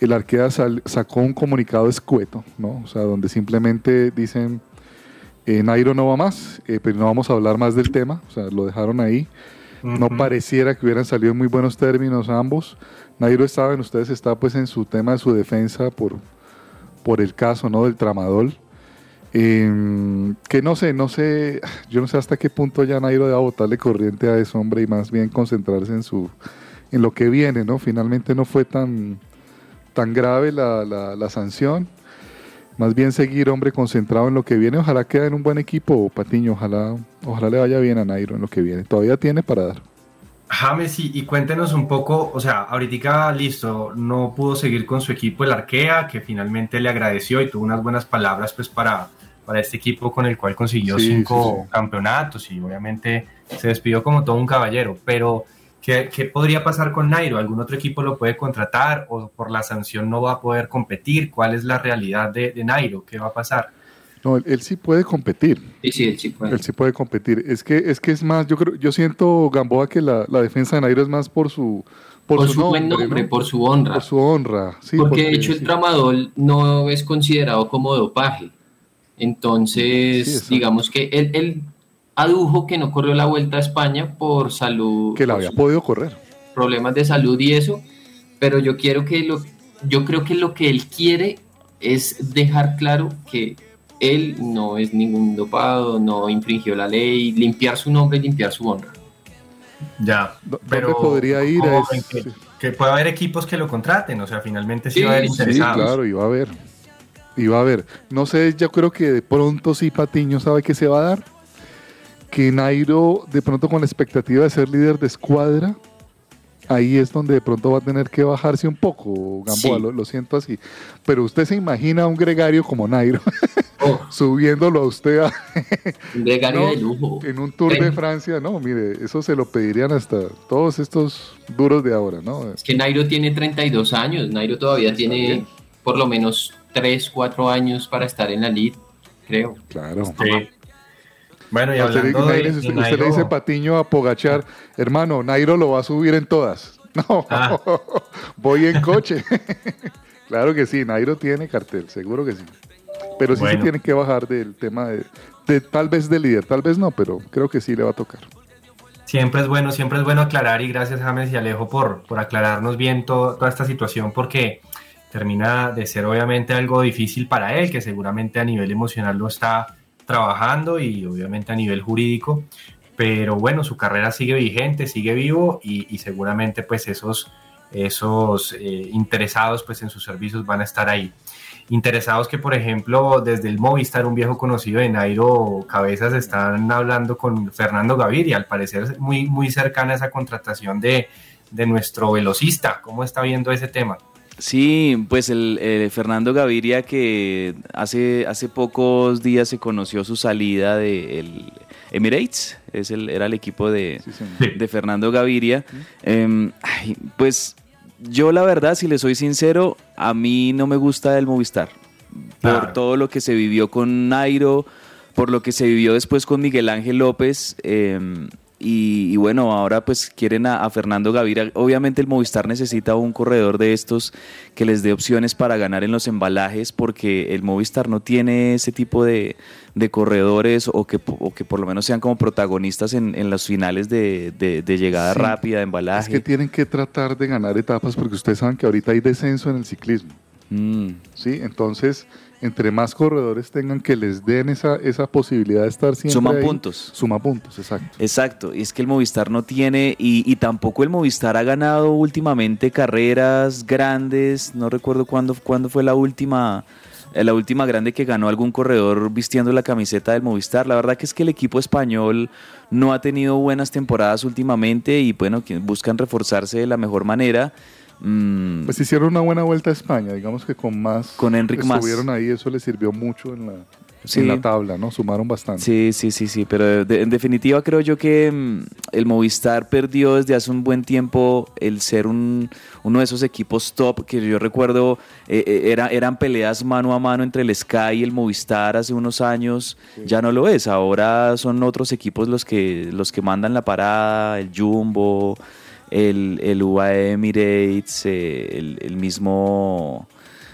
Speaker 6: El sal- sacó un comunicado escueto, ¿no? O sea, donde simplemente dicen eh, Nairo no va más, eh, pero no vamos a hablar más del tema. O sea, lo dejaron ahí. No pareciera que hubieran salido en muy buenos términos ambos. Nairo saben, ustedes está pues en su tema de su defensa por, por el caso ¿no? del tramadol. Eh, que no sé, no sé, yo no sé hasta qué punto ya Nairo debe botarle corriente a ese hombre y más bien concentrarse en su en lo que viene, ¿no? Finalmente no fue tan, tan grave la, la- la sanción. Más bien seguir, hombre, concentrado en lo que viene. Ojalá quede en un buen equipo, Patiño. Ojalá, ojalá le vaya bien a Nairo en lo que viene. Todavía tiene para dar.
Speaker 5: James, y, y cuéntenos un poco, o sea, ahorita listo, no pudo seguir con su equipo el Arkea, que finalmente le agradeció y tuvo unas buenas palabras pues para, para este equipo con el cual consiguió
Speaker 6: Sí,
Speaker 5: cinco
Speaker 6: sí, sí.
Speaker 5: campeonatos y obviamente se despidió como todo un caballero, pero ¿qué, qué podría pasar con Nairo? ¿Algún otro equipo lo puede contratar o por la sanción no va a poder competir? ¿Cuál es la realidad de, de Nairo? ¿Qué va a pasar?
Speaker 6: No, él, él sí puede competir.
Speaker 7: Sí, sí, él sí puede.
Speaker 6: Él sí puede competir. Es que es que es más, yo creo, yo siento Gamboa que la, la defensa de Nairo es más por su
Speaker 7: Por su buen nombre,
Speaker 6: ¿no?
Speaker 7: por su honra.
Speaker 6: Por su honra, sí.
Speaker 7: porque de hecho el tramadol no es considerado como dopaje. Entonces, digamos que él, él adujo que no corrió la vuelta a España por salud.
Speaker 6: que la había
Speaker 7: su-
Speaker 6: podido correr.
Speaker 7: problemas de salud y eso, pero yo quiero que lo, yo creo que lo que él quiere es dejar claro que él no es ningún dopado, no infringió la ley, limpiar su nombre y limpiar su honra.
Speaker 5: Ya,
Speaker 6: ¿Dónde podría ir?
Speaker 5: ¿cómo
Speaker 6: Es-
Speaker 5: que, que puede haber equipos que lo contraten, o sea, finalmente sí,
Speaker 7: Sí,
Speaker 5: va a haber
Speaker 7: sí,
Speaker 5: interesados.
Speaker 6: claro, iba a haber. Iba a haber. No sé, yo creo que de pronto sí Patiño sabe que se va a dar. Que Nairo, de pronto con la expectativa de ser líder de escuadra, ahí es donde de pronto va a tener que bajarse un poco, Gamboa,
Speaker 7: Sí.
Speaker 6: lo, lo siento así. Pero usted se imagina a un gregario como Nairo subiéndolo a usted a-
Speaker 7: Un gregario
Speaker 6: No,
Speaker 7: de lujo.
Speaker 6: en un tour de Francia. No, mire, eso se lo pedirían hasta todos estos duros de ahora, ¿no?
Speaker 7: Es que Nairo tiene 32 años, Nairo todavía tiene por lo menos 3, 4 años para estar en la lead, creo.
Speaker 6: Claro.
Speaker 5: Bueno, y
Speaker 6: A usted,
Speaker 5: hablando de,
Speaker 6: imagínese,
Speaker 5: de
Speaker 6: usted, usted le dice Patiño a Pogachar, hermano, Nairo lo va a subir en todas. No,
Speaker 5: Ah.
Speaker 6: voy en coche. claro que sí, Nairo tiene cartel, seguro que sí. Pero sí se tiene que bajar del tema de, de tal vez de líder, tal vez no, pero creo que sí le va a tocar.
Speaker 5: Siempre es bueno, siempre es bueno aclarar y gracias James y Alejo por, por aclararnos bien toda esta situación porque termina de ser obviamente algo difícil para él, que seguramente a nivel emocional lo está trabajando y obviamente a nivel jurídico, pero bueno, su carrera sigue vigente, sigue vivo y, seguramente pues esos, esos eh, interesados pues en sus servicios van a estar ahí interesados que, por ejemplo, desde el Movistar, un viejo conocido de Nairo Cabezas, están hablando con Fernando Gaviria, al parecer muy, muy cercana a esa contratación de, de nuestro velocista. ¿Cómo está viendo ese tema?
Speaker 8: Sí, pues el, Fernando Gaviria que hace, hace pocos días se conoció su salida del Emirates, es el, era el equipo de, de Fernando Gaviria. Em, pues yo la verdad, si le soy sincero, a mí no me gusta el Movistar. Por todo lo que se vivió con Nairo, por lo que se vivió después con Miguel Ángel López. Em, y, bueno, ahora pues quieren a, Fernando Gaviria. Obviamente el Movistar necesita un corredor de estos que les dé opciones para ganar en los embalajes porque el Movistar no tiene ese tipo de, corredores o que, que por lo menos sean como protagonistas en, en las finales de, llegada rápida, de embalaje.
Speaker 6: Es que tienen que tratar de ganar etapas porque ustedes saben que ahorita hay descenso en el ciclismo. Mm. Sí, entonces entre más corredores tengan que les den esa, esa posibilidad de estar siempre
Speaker 8: Suma puntos.
Speaker 6: Suma puntos, exacto.
Speaker 8: Exacto, y es que el Movistar no tiene, y, tampoco el Movistar ha ganado últimamente carreras grandes, no recuerdo cuándo, cuándo fue la última, eh, la última grande que ganó algún corredor vistiendo la camiseta del Movistar. La verdad que es que el equipo español no ha tenido buenas temporadas últimamente y bueno, buscan reforzarse de la mejor manera.
Speaker 6: Mm. Pues hicieron una buena vuelta a España, digamos que con más.
Speaker 8: Con Enric más.
Speaker 6: Estuvieron ahí, eso les sirvió mucho en la, en la tabla, ¿no? Sumaron bastante.
Speaker 8: Sí, sí, sí, sí, pero en definitiva creo yo que mm, el Movistar perdió desde hace un buen tiempo el ser un, uno de esos equipos top que yo recuerdo eh, eh, era, eran peleas mano a mano entre el Sky y el Movistar hace unos años, ya no lo es, ahora son otros equipos los que, los que mandan la parada, el Jumbo el, el UAE Emirates, eh, el, mismo,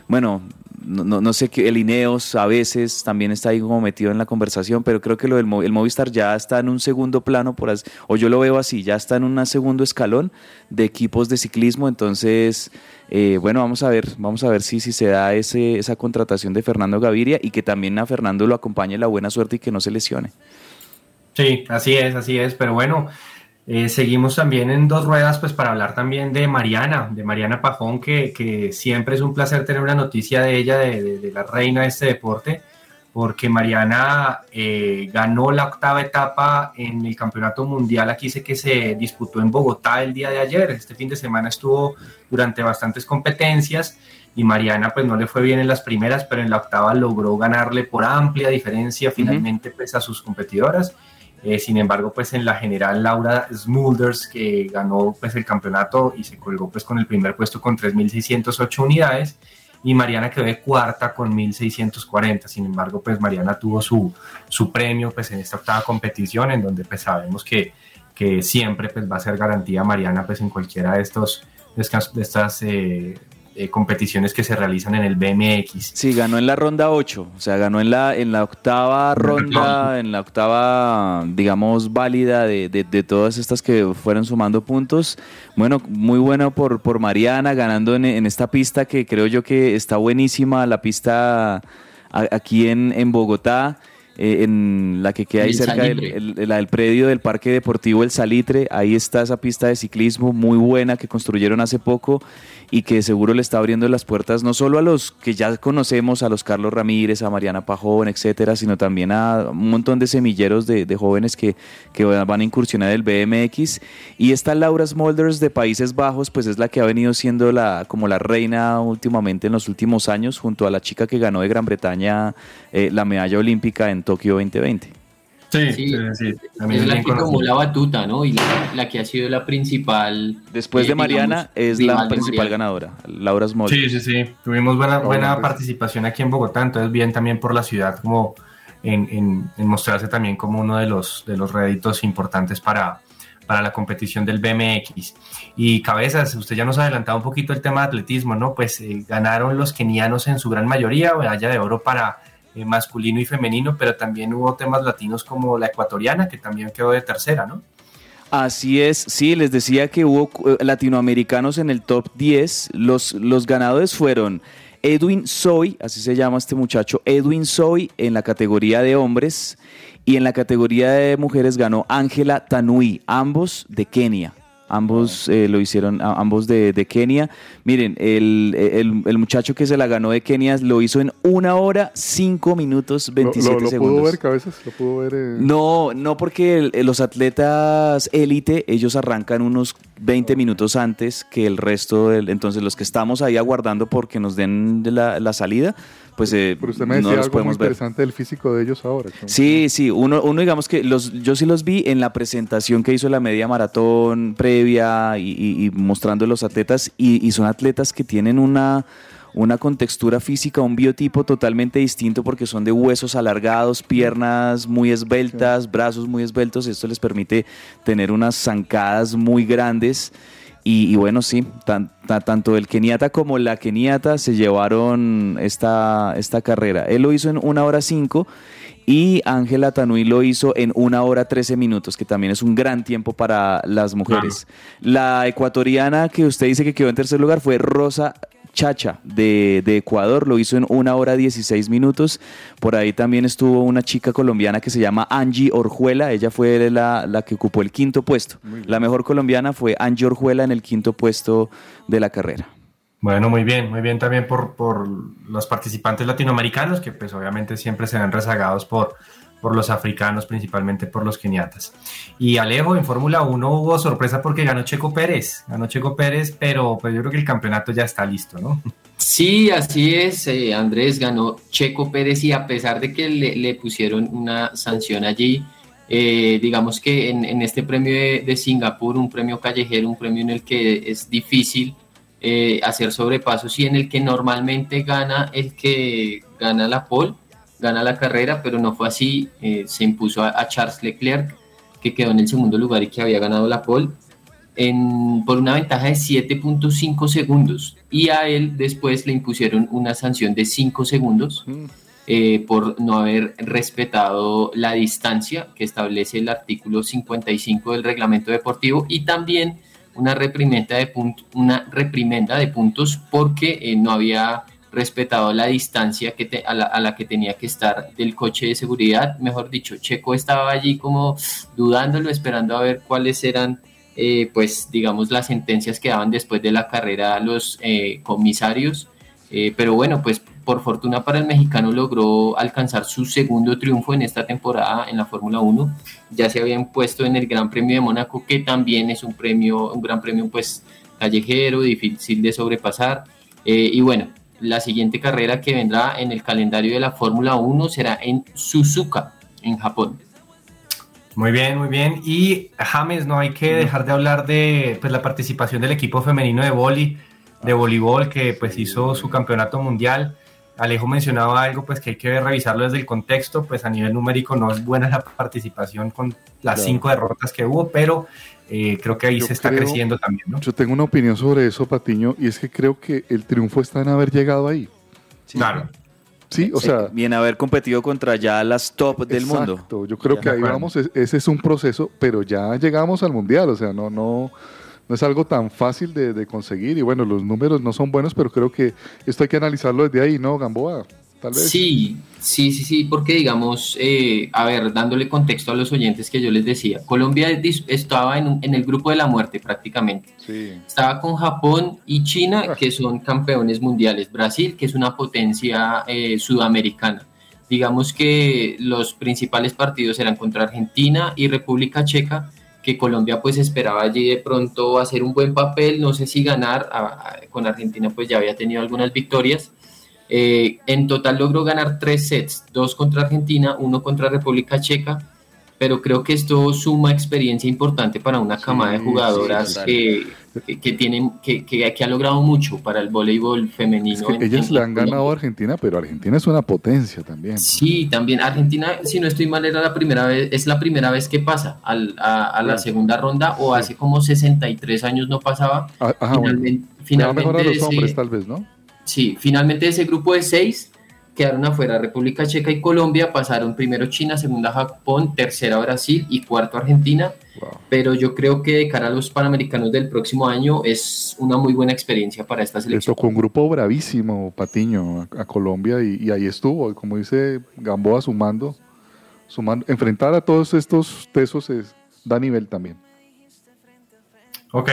Speaker 8: bueno, no, no, sé qué, el Ineos a veces también está ahí como metido en la conversación, pero creo que lo del el Movistar ya está en un segundo plano, por o yo lo veo así, ya está en un segundo escalón de equipos de ciclismo, entonces, eh, bueno, vamos a ver, vamos a ver si, si se da ese, esa contratación de Fernando Gaviria y que también a Fernando lo acompañe la buena suerte y que no se lesione.
Speaker 5: Sí, así es, así es, pero bueno, eh, seguimos también en dos ruedas, pues para hablar también de Mariana, de Mariana Pajón, que, siempre es un placer tener una noticia de ella, de, la reina de este deporte, porque Mariana eh, ganó la octava etapa en el Campeonato Mundial, aquí sé que se disputó en Bogotá el día de ayer, este fin de semana estuvo durante bastantes competencias y Mariana pues no le fue bien en las primeras, pero en la octava logró ganarle por amplia diferencia finalmente pues a sus competidoras eh, sin embargo, pues en la general Laura Smulders, que ganó pues el campeonato y se colgó pues con el primer puesto con 3.608 unidades, y Mariana quedó de cuarta con 1.640. Sin embargo, pues Mariana tuvo su, su premio pues en esta octava competición, en donde pues sabemos que, que siempre pues va a ser garantía Mariana pues en cualquiera de estos de estas eh, eh, competiciones que se realizan en el BMX.
Speaker 8: Sí, ganó en la ronda 8, o sea, ganó en la, en la octava ronda, en la octava, digamos, válida de, de, todas estas que fueron sumando puntos. Bueno, muy bueno por, por Mariana, ganando en, en esta pista que creo yo que está buenísima, la pista aquí en, en Bogotá. Eh, en la que queda ahí cerca del, del, predio del Parque Deportivo El Salitre. Ahí está esa pista de ciclismo muy buena que construyeron hace poco y que seguro le está abriendo las puertas no solo a los que ya conocemos, a los Carlos Ramírez, a Mariana Pajón, etcétera, sino también a un montón de semilleros de, jóvenes que, que, van a incursionar el BMX. Y esta Laura Smulders de Países Bajos, pues es la que ha venido siendo la, como la reina últimamente en los últimos años, junto a la chica que ganó de Gran Bretaña eh, la medalla olímpica en Tokio 2020.
Speaker 5: Sí, sí, sí,
Speaker 7: es la que tomó la batuta, ¿no? Y la, que ha sido la principal.
Speaker 8: Después de eh, Mariana, es la principal ganadora, Laura Small.
Speaker 5: Sí, sí, sí. Tuvimos buena, buena participación aquí en Bogotá, entonces bien también por la ciudad, como en, mostrarse también como uno de los, de los réditos importantes para, para la competición del BMX. Y cabezas, usted ya nos ha adelantado un poquito el tema de atletismo, ¿no? Pues eh, ganaron los kenianos en su gran mayoría, medalla de oro para eh, masculino y femenino, pero también hubo temas latinos como la ecuatoriana, que también quedó de tercera, ¿no?
Speaker 8: Así es, sí, les decía que hubo eh, latinoamericanos en el top 10. Los, los ganadores fueron Edwin Soy, así se llama este muchacho, Edwin Soy en la categoría de hombres y en la categoría de mujeres ganó Ángela Tanui, ambos de Kenia. Ambos eh, lo hicieron, ambos de, de Kenia. Miren, el, el- el muchacho que se la ganó de Kenia lo hizo en una hora, cinco minutos,
Speaker 6: Lo,
Speaker 8: 27
Speaker 6: lo- lo
Speaker 8: segundos.
Speaker 6: pudo ver, cabezas, lo pudo ver. eh,
Speaker 8: No, no porque el- los atletas élite, ellos arrancan unos 20 minutos antes que el resto del, entonces los que estamos ahí aguardando porque nos den de la, la salida, pues eh,
Speaker 6: Pero usted me
Speaker 8: no los
Speaker 6: algo muy
Speaker 8: podemos ver.
Speaker 6: interesante del físico de ellos ahora.
Speaker 8: Sí, sí, uno, uno digamos que los, yo sí los vi en la presentación que hizo la media maratón previa y, y- y mostrando los atletas y, y son atletas que tienen una, una contextura física, un biotipo totalmente distinto porque son de huesos alargados, piernas muy esbeltas, brazos muy esbeltos, esto les permite tener unas zancadas muy grandes. Y, y bueno, sí, tan- ta- tanto el keniata como la keniata se llevaron esta, esta carrera. Él lo hizo en una hora cinco y Ángela Tanui lo hizo en una hora 13 minutos, que también es un gran tiempo para las mujeres. La ecuatoriana que usted dice que quedó en tercer lugar fue Rosa Chacha de, de Ecuador, lo hizo en una hora 16 minutos. Por ahí también estuvo una chica colombiana que se llama Angie Orjuela, ella fue la, la que ocupó el quinto puesto. La mejor colombiana fue Angie Orjuela en el quinto puesto de la carrera.
Speaker 5: Bueno, muy bien, muy bien también por, por los participantes latinoamericanos, que pues obviamente siempre se ven rezagados por, por los africanos, principalmente por los keniatas. Y Alejo, en Fórmula 1 hubo sorpresa porque ganó Checo Pérez, ganó Checo Pérez, pero pues yo creo que el campeonato ya está listo, ¿no?
Speaker 7: Sí, así es, eh, Andrés ganó Checo Pérez y a pesar de que le, pusieron una sanción allí, eh, digamos que en, este premio de, de Singapur, un premio callejero, un premio en el que es difícil eh, hacer sobrepasos y en el que normalmente gana el que gana la pole, gana la carrera, pero no fue así, eh, se impuso a, a Charles Leclerc, que quedó en el segundo lugar y que había ganado la pole en- por una ventaja de 7.5 segundos. Y a él después le impusieron una sanción de 5 segundos eh, por no haber respetado la distancia que establece el artículo 55 del reglamento deportivo y también una reprimenda de, punt- una reprimenda de puntos porque eh, no había respetado la distancia que a, la, que tenía que estar del coche de seguridad. Mejor dicho, Checo estaba allí como dudándolo, esperando a ver cuáles eran, eh, pues, digamos, las sentencias que daban después de la carrera los eh, comisarios. Eh, pero bueno, pues por fortuna para el mexicano logró alcanzar su segundo triunfo en esta temporada en la Fórmula 1. Ya se había impuesto en el Gran Premio de Mónaco, que también es un premio, un gran premio pues callejero, difícil de sobrepasar. Y bueno, la siguiente carrera que vendrá en el calendario de la Fórmula 1 será en Suzuka, en Japón.
Speaker 5: Muy bien, muy bien. Y James, no hay que dejar de hablar de pues, la participación del equipo femenino de vóley, de voleibol, que pues hizo su campeonato mundial. Alejo mencionaba algo pues que hay que revisarlo desde el contexto, pues a nivel numérico no es buena la participación con las
Speaker 6: Claro.
Speaker 5: cinco derrotas que hubo, pero eh, creo que ahí
Speaker 6: Yo
Speaker 5: se está
Speaker 6: creo-
Speaker 5: creciendo también, ¿no?
Speaker 6: Yo tengo una opinión sobre eso, Patiño, y es que creo que el triunfo está en haber llegado ahí.
Speaker 5: Claro.
Speaker 6: Sí, o sea,
Speaker 8: Bien haber competido contra ya las top del mundo.
Speaker 6: Exacto, yo creo
Speaker 8: Ya.
Speaker 6: que ahí
Speaker 8: acuerdo.
Speaker 6: vamos, es- ese es un proceso, pero ya llegamos al mundial, o sea, no, no, no es algo tan fácil de, de conseguir y bueno, los números no son buenos, pero creo que esto hay que analizarlo desde ahí, ¿no, Gamboa? Tal vez.
Speaker 7: Sí, sí, sí, sí, porque digamos, eh, a ver, dándole contexto a los oyentes que yo les decía, Colombia estaba en, un- en el grupo de la muerte prácticamente. Estaba con Japón y China, que son campeones mundiales. Brasil, que es una potencia eh, sudamericana. Digamos que los principales partidos eran contra Argentina y República Checa, que Colombia pues esperaba allí de pronto hacer un buen papel, no sé si ganar, a- a- con Argentina pues ya había tenido algunas victorias. Eh, en total logró ganar tres sets, dos contra Argentina, uno contra República Checa, pero creo que esto suma experiencia importante para una camada de jugadoras
Speaker 6: total.
Speaker 7: que, que, que tienen, que, que- que ha logrado mucho para el voleibol femenino.
Speaker 6: Es que
Speaker 7: en-
Speaker 6: ellas
Speaker 7: en
Speaker 6: le han
Speaker 7: Colombia.
Speaker 6: ganado a Argentina, pero Argentina es una potencia también.
Speaker 7: Sí, también Argentina, si no estoy mal, era la primera vez, es la primera vez que pasa al- a, a la segunda ronda o hace como 63 años no pasaba.
Speaker 6: Ah, Ajá, bueno.
Speaker 7: finalmente,
Speaker 6: Le va mejor a los hombres, tal vez, ¿no?
Speaker 7: Sí, finalmente ese grupo de seis quedaron afuera República Checa y Colombia, pasaron primero China, segunda Japón, tercera Brasil y cuarto Argentina. Pero yo creo que de cara a los Panamericanos del próximo año es una muy buena experiencia para esta
Speaker 6: Le
Speaker 7: selección.
Speaker 6: tocó un grupo bravísimo, Patiño, a, a Colombia y, y ahí estuvo, como dice Gamboa, sumando, sumando. Enfrentar a todos estos tesos es, da nivel también.
Speaker 5: Ok,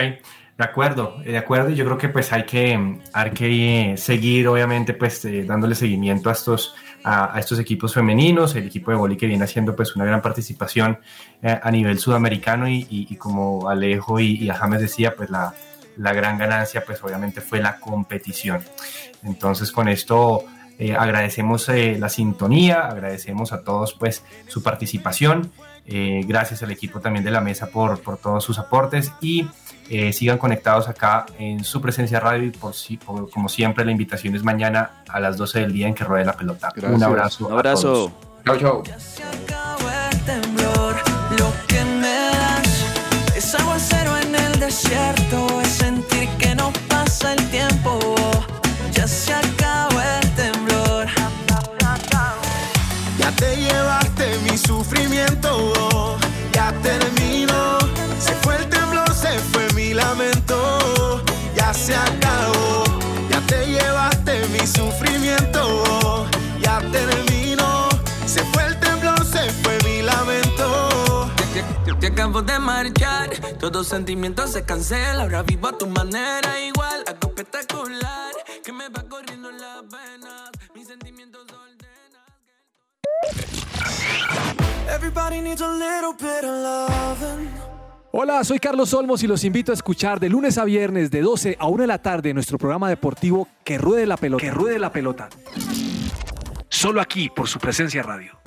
Speaker 5: de acuerdo, de acuerdo. y Yo creo que pues hay que, hay que eh, seguir, obviamente, pues eh, dándole seguimiento a estos, a, a estos equipos femeninos, el equipo de boli que viene haciendo pues una gran participación eh, a nivel sudamericano y, y- y como Alejo y, y a James decía, pues la, la gran ganancia pues obviamente fue la competición. Entonces con esto eh, agradecemos eh, la sintonía, agradecemos a todos pues su participación. Eh, gracias al equipo también de la mesa por, por todos sus aportes y eh, sigan conectados acá en su presencia radio y por, si- por- como siempre la invitación es mañana a las 12 del día en que ruede la pelota. Un
Speaker 8: Gracias.
Speaker 5: abrazo.
Speaker 8: Un
Speaker 5: a
Speaker 8: abrazo.
Speaker 5: todos. Chao, chao.
Speaker 9: temblor, lo que me das es aguacero en el desierto, es sentir que no pasa el tiempo, ya se acabó el temblor.
Speaker 12: Ya te llevaste mi sufrimiento,
Speaker 9: Te, acabo de marchar, todo sentimiento se cancela, ahora vivo a tu manera igual, algo espectacular, que me va corriendo en las venas, mis sentimientos
Speaker 12: Everybody needs a little bit of loving.
Speaker 1: Hola, soy Carlos Olmos y los invito a escuchar de lunes a viernes de 12 a 1 de la tarde nuestro programa deportivo Que Ruede la Pelota. Que Ruede la Pelota. Solo aquí por su presencia radio.